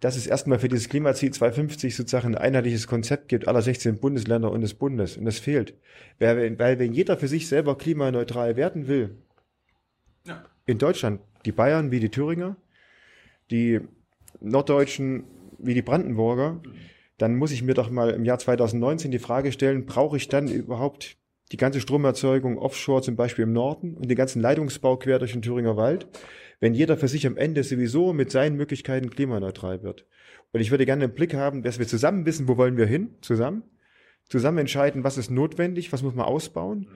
S1: Dass es erstmal für dieses Klimaziel 250 sozusagen ein einheitliches Konzept gibt aller 16 Bundesländer und des Bundes. Und das fehlt. Weil, weil wenn jeder für sich selber klimaneutral werden will, ja. in Deutschland, die Bayern wie die Thüringer, die Norddeutschen wie die Brandenburger, dann muss ich mir doch mal im Jahr 2019 die Frage stellen, brauche ich dann überhaupt die ganze Stromerzeugung offshore zum Beispiel im Norden und den ganzen Leitungsbau quer durch den Thüringer Wald? Wenn jeder für sich am Ende sowieso mit seinen Möglichkeiten klimaneutral wird. Und ich würde gerne einen Blick haben, dass wir zusammen wissen, wo wollen wir hin, zusammen, zusammen entscheiden, was ist notwendig, was muss man ausbauen.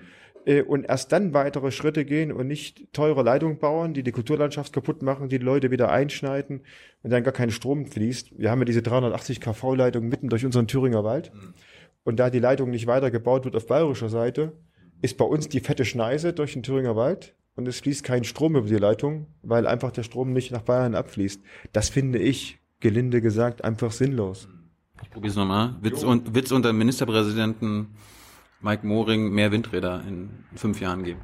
S1: Äh, und erst dann weitere Schritte gehen und nicht teure Leitungen bauen, die die Kulturlandschaft kaputt machen, die, die Leute wieder einschneiden und dann gar kein Strom fließt. Wir haben ja diese 380 kV-Leitung mitten durch unseren Thüringer Wald. Und da die Leitung nicht weitergebaut wird auf bayerischer Seite, ist bei uns die fette Schneise durch den Thüringer Wald und es fließt kein Strom über die Leitung, weil einfach der Strom nicht nach Bayern abfließt. Das finde ich, gelinde gesagt, einfach sinnlos.
S2: Ich probiere es nochmal. Witz, und, Witz unter Ministerpräsidenten Mike Moring mehr Windräder in fünf Jahren geben.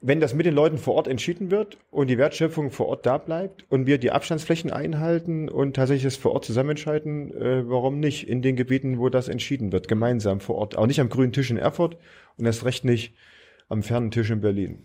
S1: wenn das mit den Leuten vor Ort entschieden wird und die Wertschöpfung vor Ort da bleibt und wir die Abstandsflächen einhalten und tatsächlich das vor Ort zusammen entscheiden, äh, warum nicht in den Gebieten, wo das entschieden wird, gemeinsam vor Ort. Auch nicht am grünen Tisch in Erfurt und erst recht nicht am fernen Tisch in Berlin.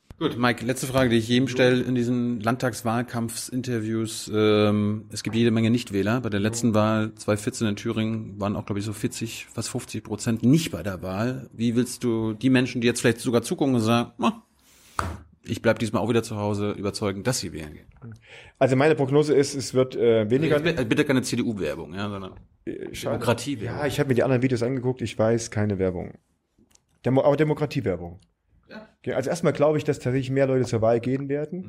S2: Gut, Mike, letzte Frage, die ich jedem stelle in diesen Landtagswahlkampfsinterviews. Ähm, es gibt jede Menge Nichtwähler. Bei der letzten Wahl 2014 in Thüringen waren auch, glaube ich, so 40, fast 50 Prozent nicht bei der Wahl. Wie willst du die Menschen, die jetzt vielleicht sogar zugucken und sagen, oh, ich bleib diesmal auch wieder zu Hause, überzeugen, dass sie wählen gehen?
S1: Also meine Prognose ist, es wird äh, weniger...
S2: Also bitte keine CDU-Werbung, ja, sondern
S1: Demokratie-Werbung. Ja, ich habe mir die anderen Videos angeguckt, ich weiß, keine Werbung. Demo aber Demokratie-Werbung. Also erstmal glaube ich, dass tatsächlich mehr Leute zur Wahl gehen werden,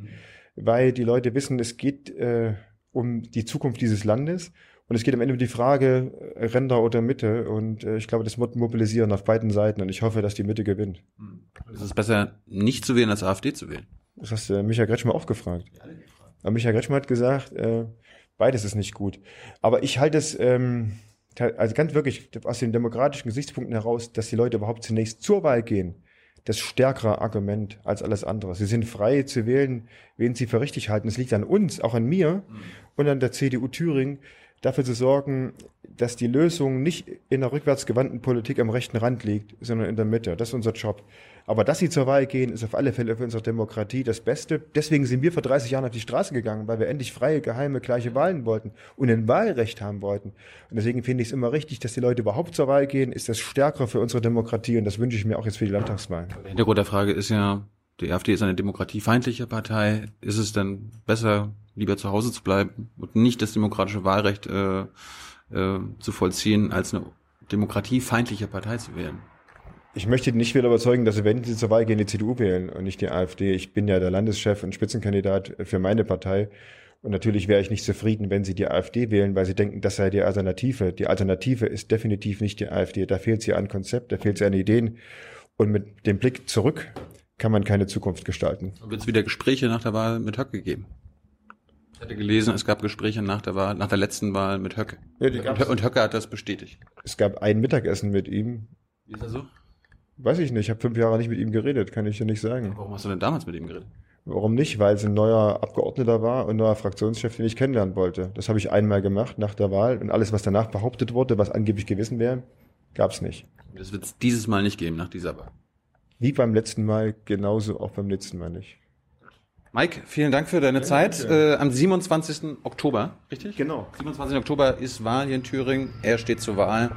S1: mhm. weil die Leute wissen, es geht äh, um die Zukunft dieses Landes und es geht am Ende um die Frage äh, Ränder oder Mitte und äh, ich glaube, das wird mobilisieren auf beiden Seiten und ich hoffe, dass die Mitte gewinnt.
S2: Mhm. Es ist besser, nicht zu wählen, als AfD zu wählen.
S1: Das hast äh, Michael Kretschmer auch gefragt. Aber Michael Kretschmer hat gesagt, äh, beides ist nicht gut. Aber ich halte es... Ähm, also ganz wirklich aus den demokratischen Gesichtspunkten heraus, dass die Leute überhaupt zunächst zur Wahl gehen das stärkere Argument als alles andere. Sie sind frei zu wählen, wen sie für richtig halten. Es liegt an uns, auch an mir mhm. und an der CDU Thüringen, dafür zu sorgen, dass die Lösung nicht in der rückwärtsgewandten Politik am rechten Rand liegt, sondern in der Mitte. Das ist unser Job. Aber dass sie zur Wahl gehen, ist auf alle Fälle für unsere Demokratie das Beste. Deswegen sind wir vor 30 Jahren auf die Straße gegangen, weil wir endlich freie, geheime, gleiche Wahlen wollten und ein Wahlrecht haben wollten. Und deswegen finde ich es immer richtig, dass die Leute überhaupt zur Wahl gehen, ist das stärker für unsere Demokratie und das wünsche ich mir auch jetzt für die Landtagswahlen.
S2: Der Hintergrund der Frage ist ja, die AfD ist eine demokratiefeindliche Partei. Ist es denn besser, lieber zu Hause zu bleiben und nicht das demokratische Wahlrecht äh, äh, zu vollziehen, als eine demokratiefeindliche Partei zu wählen?
S1: Ich möchte nicht wieder überzeugen, dass sie, wenn sie zur Wahl gehen, die CDU wählen und nicht die AfD. Ich bin ja der Landeschef und Spitzenkandidat für meine Partei. Und natürlich wäre ich nicht zufrieden, wenn sie die AfD wählen, weil sie denken, das sei die Alternative. Die Alternative ist definitiv nicht die AfD. Da fehlt sie an Konzept, da fehlt sie an Ideen. Und mit dem Blick zurück kann man keine Zukunft gestalten.
S2: Wird es wieder Gespräche nach der Wahl mit Höcke geben? Ich hatte gelesen, es gab Gespräche nach der Wahl, nach der letzten Wahl mit Höcke. Ja, und Höcke hat das bestätigt.
S1: Es gab ein Mittagessen mit ihm.
S2: Wie ist das so?
S1: Weiß ich nicht, ich habe fünf Jahre nicht mit ihm geredet, kann ich dir nicht sagen.
S2: Warum hast du denn damals mit ihm geredet?
S1: Warum nicht? Weil es ein neuer Abgeordneter war und ein neuer Fraktionschef, den ich kennenlernen wollte. Das habe ich einmal gemacht nach der Wahl und alles, was danach behauptet wurde, was angeblich gewesen wäre, gab es nicht.
S2: Das wird es dieses Mal nicht geben, nach dieser Wahl.
S1: Wie beim letzten Mal, genauso auch beim letzten Mal nicht.
S2: Mike, vielen Dank für deine ja, Zeit. Äh, am 27. Oktober, richtig?
S1: Genau.
S2: 27. Oktober ist Wahl hier in Thüringen. Er steht zur Wahl.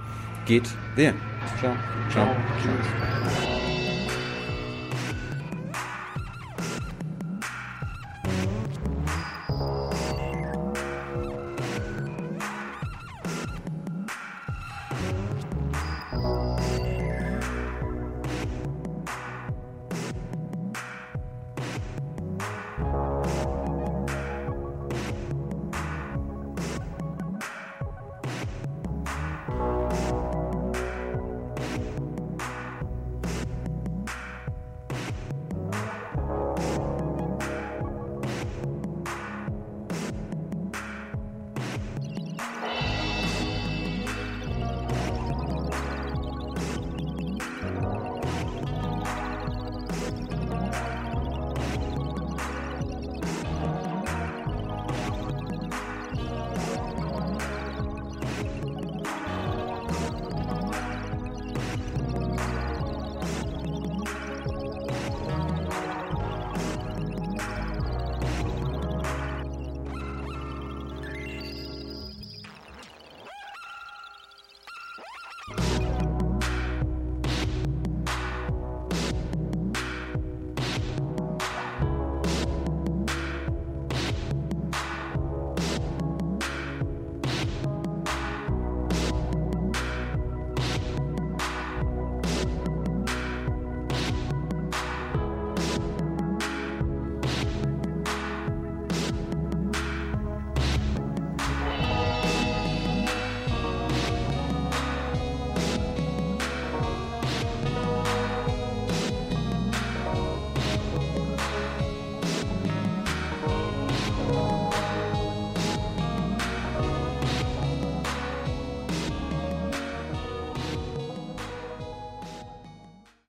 S2: Geht wählen. Ciao. Ciao. Ciao. Tschüss.